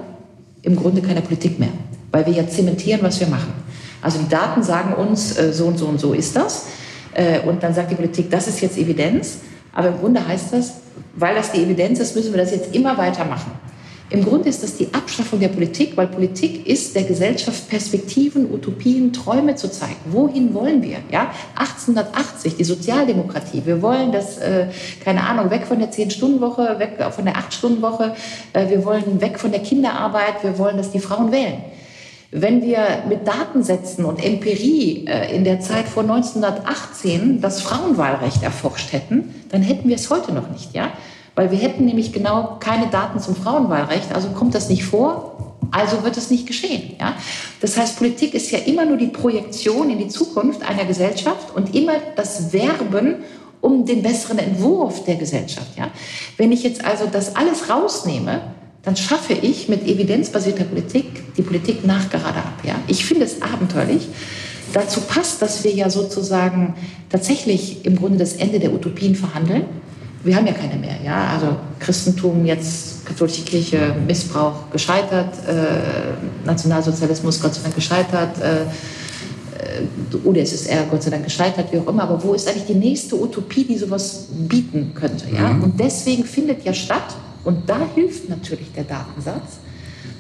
S2: im Grunde keine Politik mehr, weil wir ja zementieren, was wir machen. Also die Daten sagen uns, äh, so und so und so ist das. Äh, und dann sagt die Politik, das ist jetzt Evidenz. Aber im Grunde heißt das, weil das die Evidenz ist, müssen wir das jetzt immer weitermachen. Im Grunde ist das die Abschaffung der Politik, weil Politik ist der Gesellschaft Perspektiven, Utopien, Träume zu zeigen. Wohin wollen wir? Ja, 1880 die Sozialdemokratie. Wir wollen das, äh, keine Ahnung, weg von der 10-Stunden-Woche, weg von der 8-Stunden-Woche. Äh, wir wollen weg von der Kinderarbeit. Wir wollen, dass die Frauen wählen. Wenn wir mit Datensätzen und Empirie äh, in der Zeit vor 1918 das Frauenwahlrecht erforscht hätten, dann hätten wir es heute noch nicht, ja? Weil wir hätten nämlich genau keine Daten zum Frauenwahlrecht, also kommt das nicht vor, also wird es nicht geschehen. Ja? Das heißt, Politik ist ja immer nur die Projektion in die Zukunft einer Gesellschaft und immer das Werben um den besseren Entwurf der Gesellschaft. Ja? Wenn ich jetzt also das alles rausnehme, dann schaffe ich mit evidenzbasierter Politik die Politik nachgerade ab. Ja? Ich finde es abenteuerlich. Dazu passt, dass wir ja sozusagen tatsächlich im Grunde das Ende der Utopien verhandeln. Wir haben ja keine mehr. Ja? Also Christentum, jetzt katholische Kirche, Missbrauch gescheitert, äh, Nationalsozialismus Gott sei Dank gescheitert, äh, äh UdSSR Gott sei Dank gescheitert, wie auch immer. Aber wo ist eigentlich die nächste Utopie, die sowas bieten könnte? Ja? Mhm. Und deswegen findet ja statt, und da hilft natürlich der Datensatz,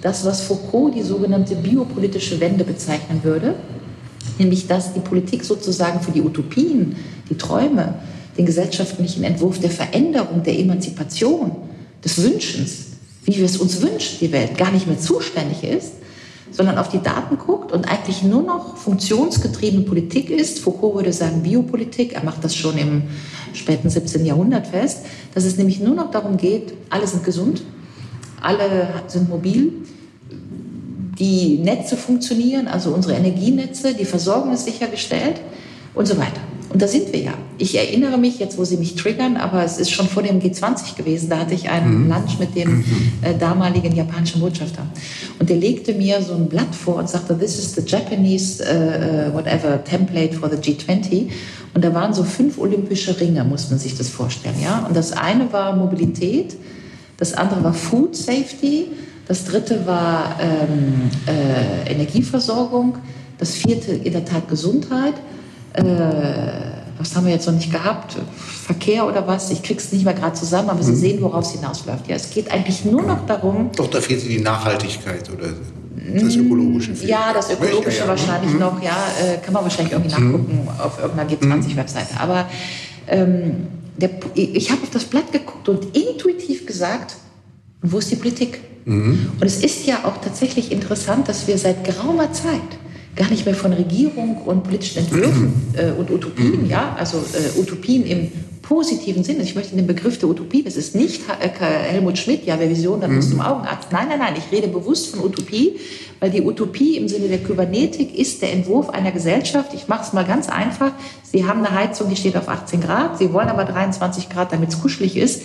S2: das, was Foucault die sogenannte biopolitische Wende bezeichnen würde, nämlich dass die Politik sozusagen für die Utopien, die Träume, den gesellschaftlichen Entwurf der Veränderung, der Emanzipation, des Wünschens, wie wir es uns wünschen, die Welt, gar nicht mehr zuständig ist, sondern auf die Daten guckt und eigentlich nur noch funktionsgetriebene Politik ist. Foucault würde sagen Biopolitik, er macht das schon im späten 17. Jahrhundert fest, dass es nämlich nur noch darum geht, alle sind gesund, alle sind mobil, die Netze funktionieren, also unsere Energienetze, die Versorgung ist sichergestellt und so weiter. Und da sind wir ja. Ich erinnere mich jetzt, wo Sie mich triggern, aber es ist schon vor dem G20 gewesen. Da hatte ich einen mhm. Lunch mit dem mhm. äh, damaligen japanischen Botschafter. Und der legte mir so ein Blatt vor und sagte, this is the Japanese, uh, whatever, template for the G20. Und da waren so fünf olympische Ringe, muss man sich das vorstellen. Ja? Und das eine war Mobilität, das andere war Food Safety, das dritte war ähm, äh, Energieversorgung, das vierte in der Tat Gesundheit. Äh, was haben wir jetzt noch nicht gehabt? Verkehr oder was? Ich krieg's nicht mehr gerade zusammen, aber Sie mhm. sehen, worauf es hinausläuft. Ja, es geht eigentlich nur noch darum.
S1: Doch, da fehlt die Nachhaltigkeit oder das Ökologische.
S2: Fehlt. Ja, das Ökologische ja, ja. wahrscheinlich mhm. noch. Ja, äh, kann man wahrscheinlich irgendwie mhm. nachgucken auf irgendeiner G20-Webseite. Aber ähm, der, ich habe auf das Blatt geguckt und intuitiv gesagt, wo ist die Politik? Mhm. Und es ist ja auch tatsächlich interessant, dass wir seit geraumer Zeit gar nicht mehr von Regierung und politischen Entwürfen äh, und Utopien, ja, also äh, Utopien im positiven Sinne. Ich möchte den Begriff der Utopie, das ist nicht äh, Helmut Schmidt, ja, wer Vision, dann muss zum Augenarzt. Nein, nein, nein, ich rede bewusst von Utopie, weil die Utopie im Sinne der Kybernetik ist der Entwurf einer Gesellschaft. Ich mache es mal ganz einfach. Sie haben eine Heizung, die steht auf 18 Grad, Sie wollen aber 23 Grad, damit es kuschelig ist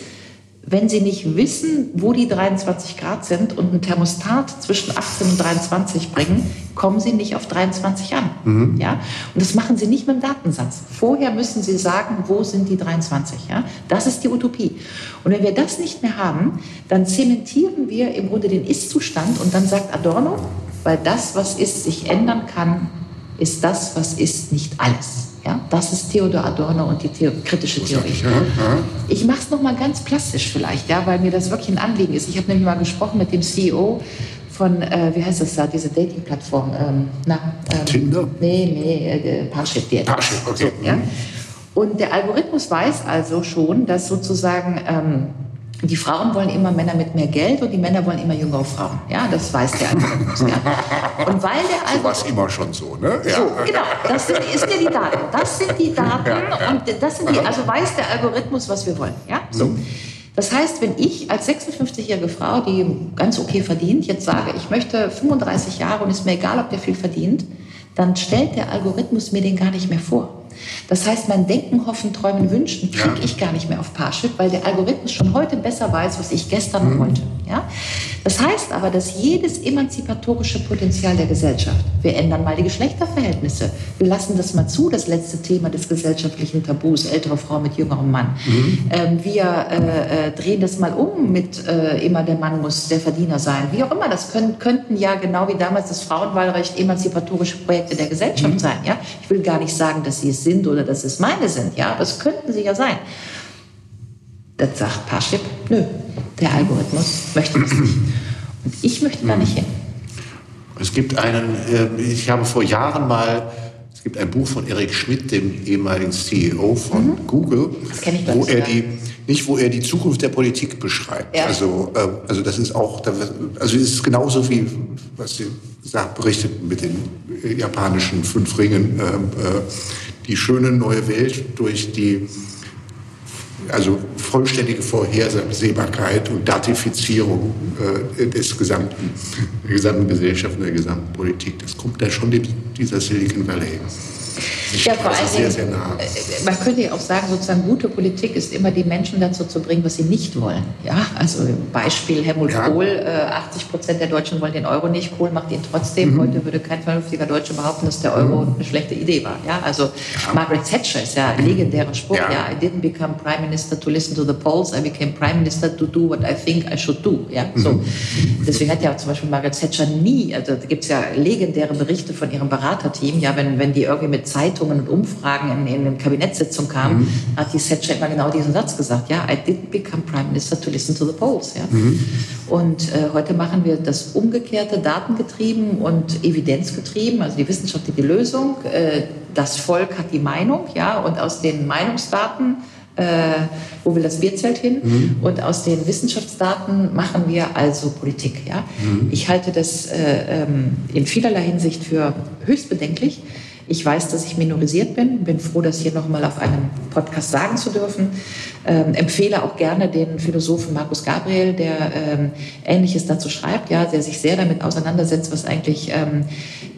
S2: wenn Sie nicht wissen, wo die 23 Grad sind und ein Thermostat zwischen 18 und 23 bringen, kommen Sie nicht auf 23 an. Mhm. Ja? Und das machen Sie nicht mit dem Datensatz. Vorher müssen Sie sagen, wo sind die 23. Ja? Das ist die Utopie. Und wenn wir das nicht mehr haben, dann zementieren wir im Grunde den Ist-Zustand und dann sagt Adorno, weil das, was ist, sich ändern kann, ist das, was ist, nicht alles. Ja, das ist Theodor Adorno und die Theo kritische Theorie. Ich mache es nochmal ganz plastisch vielleicht, ja, weil mir das wirklich ein Anliegen ist. Ich habe nämlich mal gesprochen mit dem CEO von, äh, wie heißt das da, diese Dating-Plattform? Ähm,
S1: ähm, Tinder?
S2: Nee, nee, äh, Parship. Die
S1: Parship, okay.
S2: So, ja? Und der Algorithmus weiß also schon, dass sozusagen... Ähm, die Frauen wollen immer Männer mit mehr Geld und die Männer wollen immer jüngere Frauen. Ja, das weiß der Algorithmus. Ja.
S1: Und weil der Algorithmus. So war es immer schon so, ne?
S2: Ja. So, genau. Das sind, ist ja die Daten. Das sind die Daten ja, und das sind die, also weiß der Algorithmus, was wir wollen. Ja, so. Mhm. Das heißt, wenn ich als 56-jährige Frau, die ganz okay verdient, jetzt sage, ich möchte 35 Jahre und ist mir egal, ob der viel verdient, dann stellt der Algorithmus mir den gar nicht mehr vor. Das heißt, mein Denken, Hoffen, Träumen, Wünschen kriege ich gar nicht mehr auf Parship, weil der Algorithmus schon heute besser weiß, was ich gestern mhm. wollte. Ja? Das heißt aber, dass jedes emanzipatorische Potenzial der Gesellschaft, wir ändern mal die Geschlechterverhältnisse, wir lassen das mal zu, das letzte Thema des gesellschaftlichen Tabus, ältere Frau mit jüngerem Mann. Mhm. Ähm, wir äh, äh, drehen das mal um mit äh, immer der Mann muss der Verdiener sein. Wie auch immer, das können, könnten ja genau wie damals das Frauenwahlrecht emanzipatorische Projekte der Gesellschaft mhm. sein. Ja? Ich will gar nicht sagen, dass sie es sind oder dass es meine sind. Ja, aber es könnten sie ja sein. Das sagt Parship, nö, der Algorithmus möchte das nicht. Und ich möchte da nicht hin.
S1: Es gibt einen, äh, ich habe vor Jahren mal, es gibt ein Buch von Eric Schmidt, dem ehemaligen CEO von mhm. Google, wo er die, nicht wo er die Zukunft der Politik beschreibt. Ja. Also, äh, also das ist auch, also es ist genauso wie was Sie sagt, berichtet mit den japanischen fünf Ringen, ähm, äh, die schöne neue Welt durch die also vollständige Vorhersehbarkeit und Datifizierung äh, des gesamten, der gesamten Gesellschaft und der gesamten Politik. Das kommt da schon dieser Silicon Valley
S2: ja, vor allem, sehr, nah. Äh, man könnte ja auch sagen, sozusagen gute Politik ist immer die Menschen dazu zu bringen, was sie nicht wollen. Ja, also Beispiel Helmut ja. Kohl, äh, 80 Prozent der Deutschen wollen den Euro nicht, Kohl macht ihn trotzdem. Mhm. Heute würde kein vernünftiger Deutsche behaupten, dass der Euro mhm. eine schlechte Idee war. Ja, also ja. Margaret Thatcher ist ja ein legendärer Spruch. Ja. ja. I didn't become Prime Minister to listen to the polls, I became Prime Minister to do what I think I should do. Ja, so. Mhm. Deswegen hat ja zum Beispiel Margaret Thatcher nie, also da gibt es ja legendäre Berichte von ihrem Beraterteam, ja, wenn, wenn die irgendwie mit Zeitungen Untersuchungen und Umfragen in, in eine Kabinettssitzung kam, mhm. hat die Thatcher immer genau diesen Satz gesagt. Ja, I didn't become Prime Minister to listen to the polls. Ja? Mhm. Und äh, heute machen wir das umgekehrte, datengetrieben und evidenzgetrieben. Also die Wissenschaft hat die Lösung, äh, das Volk hat die Meinung, ja, und aus den Meinungsdaten äh, wo will das Bierzelt hin? Mhm. Und aus den Wissenschaftsdaten machen wir also Politik. Ja? Mhm. Ich halte das äh, ähm, in vielerlei Hinsicht für höchst bedenklich. Ich weiß, dass ich minorisiert bin, bin froh, das hier nochmal auf einem Podcast sagen zu dürfen. Ähm, empfehle auch gerne den Philosophen Markus Gabriel, der ähm, Ähnliches dazu schreibt, ja, der sich sehr damit auseinandersetzt, was eigentlich ähm,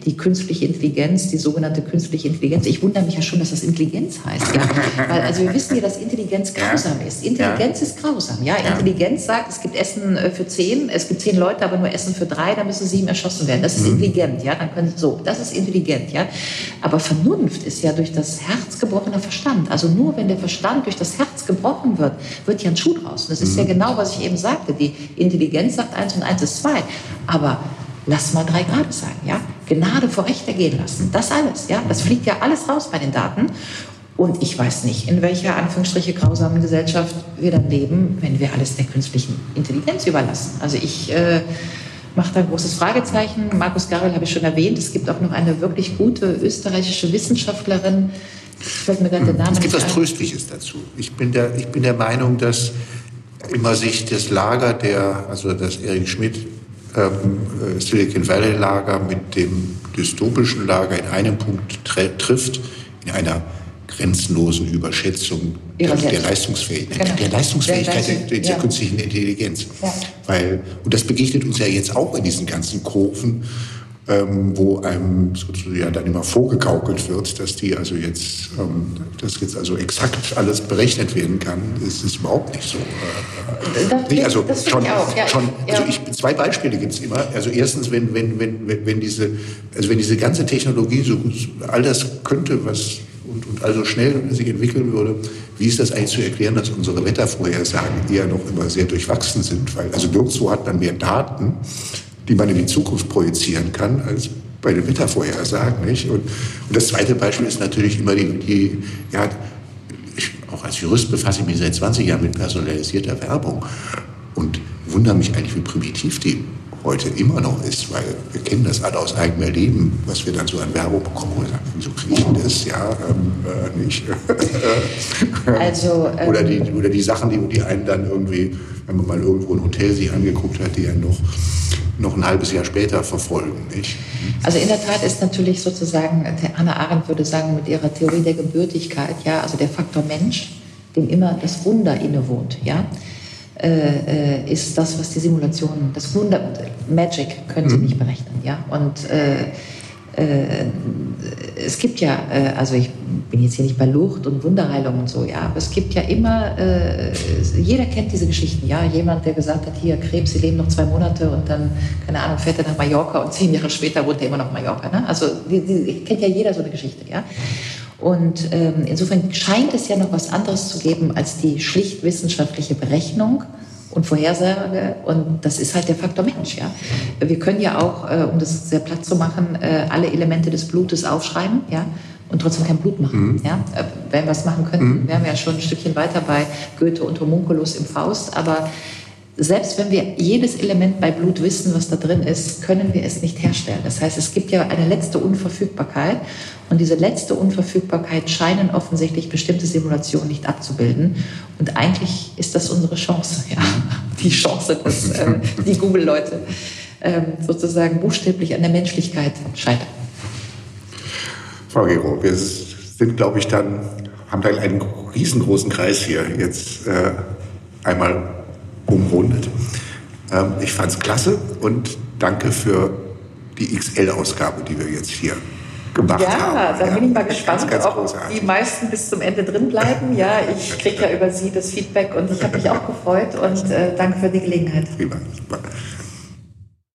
S2: die künstliche Intelligenz, die sogenannte künstliche Intelligenz. Ich wundere mich ja schon, dass das Intelligenz heißt. Ja? Weil, also wir wissen ja, dass Intelligenz grausam ist. Intelligenz ist grausam. Ja? Intelligenz sagt, es gibt Essen äh, für zehn, es gibt zehn Leute, aber nur Essen für drei, dann müssen sieben erschossen werden. Das ist mhm. intelligent. Ja? Dann können, so, das ist intelligent. Ja? Aber Vernunft ist ja durch das Herz gebrochener Verstand. Also nur wenn der Verstand durch das Herz gebrochen wird, wird ja ein Schuh draus. Und das ist mhm. ja genau, was ich eben sagte. Die Intelligenz sagt eins und eins ist zwei. Aber lass mal drei Grad sein, ja? Gnade vor Recht ergehen lassen. Das alles, ja? Das fliegt ja alles raus bei den Daten. Und ich weiß nicht, in welcher Anführungsstriche grausamen Gesellschaft wir dann leben, wenn wir alles der künstlichen Intelligenz überlassen. Also ich äh, mache da ein großes Fragezeichen. Markus Garel habe ich schon erwähnt. Es gibt auch noch eine wirklich gute österreichische Wissenschaftlerin.
S1: Fällt mir gerade der Name es gibt was Tröstliches dazu. Ich bin, der, ich bin der Meinung, dass immer sich das Lager der, also das Erik Schmidt ähm, äh, Silicon Valley Lager mit dem dystopischen Lager in einem Punkt trifft, in einer grenzenlosen Überschätzung der, der, Leistungsfähigkeit, genau. der Leistungsfähigkeit der, der, der ja. künstlichen Intelligenz. Ja. Weil, und das begegnet uns ja jetzt auch in diesen ganzen Kurven, ähm, wo einem sozusagen dann immer vorgegaukelt wird, dass die also jetzt, ähm, dass jetzt also exakt alles berechnet werden kann, ist es überhaupt nicht so.
S2: Das, nicht,
S1: also schon, ja, schon also ich, zwei Beispiele gibt es immer. Also erstens, wenn, wenn, wenn, wenn, wenn diese, also wenn diese ganze Technologie so all das könnte, was und, und also schnell sich entwickeln würde, wie ist das eigentlich zu erklären, dass unsere Wettervorhersagen eher noch immer sehr durchwachsen sind? Weil also nirgendwo hat man mehr Daten die man in die Zukunft projizieren kann, als bei den Wettervorhersagen. Nicht? Und, und das zweite Beispiel ist natürlich immer die, die ja, ich, auch als Jurist befasse ich mich seit 20 Jahren mit personalisierter Werbung und wundere mich eigentlich, wie primitiv die heute immer noch ist, weil wir kennen das alle aus eigenem Erleben, was wir dann so an Werbung bekommen und sagen, wieso kriege ich das? Ja, ähm, äh, nicht. also, ähm, oder, die, oder die Sachen, die, die einen dann irgendwie, wenn man mal irgendwo ein Hotel sich angeguckt hat, die einen noch noch ein halbes Jahr später verfolgen. Nicht?
S2: Also in der Tat ist natürlich sozusagen, Hannah Arendt würde sagen, mit ihrer Theorie der Gebürtigkeit, ja, also der Faktor Mensch, dem immer das Wunder innewohnt, ja, äh, äh ist das, was die Simulationen, das Wunder, Magic können sie mhm. nicht berechnen, ja, und äh, äh, es gibt ja, äh, also ich bin jetzt hier nicht bei Lucht und Wunderheilung und so, ja, aber es gibt ja immer, jeder kennt diese Geschichten, ja, jemand, der gesagt hat, hier Krebs, sie leben noch zwei Monate und dann, keine Ahnung, fährt er nach Mallorca und zehn Jahre später wohnt er immer noch in Mallorca, ne? Also die, die, kennt ja jeder so eine Geschichte, ja. Und ähm, insofern scheint es ja noch was anderes zu geben als die schlicht wissenschaftliche Berechnung und Vorhersage. Und das ist halt der Faktor Mensch. Ja? Wir können ja auch, äh, um das sehr platt zu machen, äh, alle Elemente des Blutes aufschreiben. Ja? und trotzdem kein Blut machen. Mhm. Ja? Äh, wenn wir es machen könnten, mhm. wären wir ja schon ein Stückchen weiter bei Goethe und Homunculus im Faust. Aber selbst wenn wir jedes Element bei Blut wissen, was da drin ist, können wir es nicht herstellen. Das heißt, es gibt ja eine letzte Unverfügbarkeit. Und diese letzte Unverfügbarkeit scheinen offensichtlich bestimmte Simulationen nicht abzubilden. Und eigentlich ist das unsere Chance, ja, die Chance, dass äh, die Google-Leute äh, sozusagen buchstäblich an der Menschlichkeit scheitern.
S1: Frau Gero, wir sind, glaube ich, dann, haben dann einen riesengroßen Kreis hier jetzt äh, einmal umrundet. Ähm, ich fand es klasse und danke für die XL-Ausgabe, die wir jetzt hier gemacht
S2: ja,
S1: haben.
S2: Ja, da bin ich mal gespannt, ganz, ganz ob großartig. die meisten bis zum Ende drin bleiben. Ja, ich kriege ja über Sie das Feedback und ich habe mich auch gefreut und äh, danke für die Gelegenheit. Prima, super.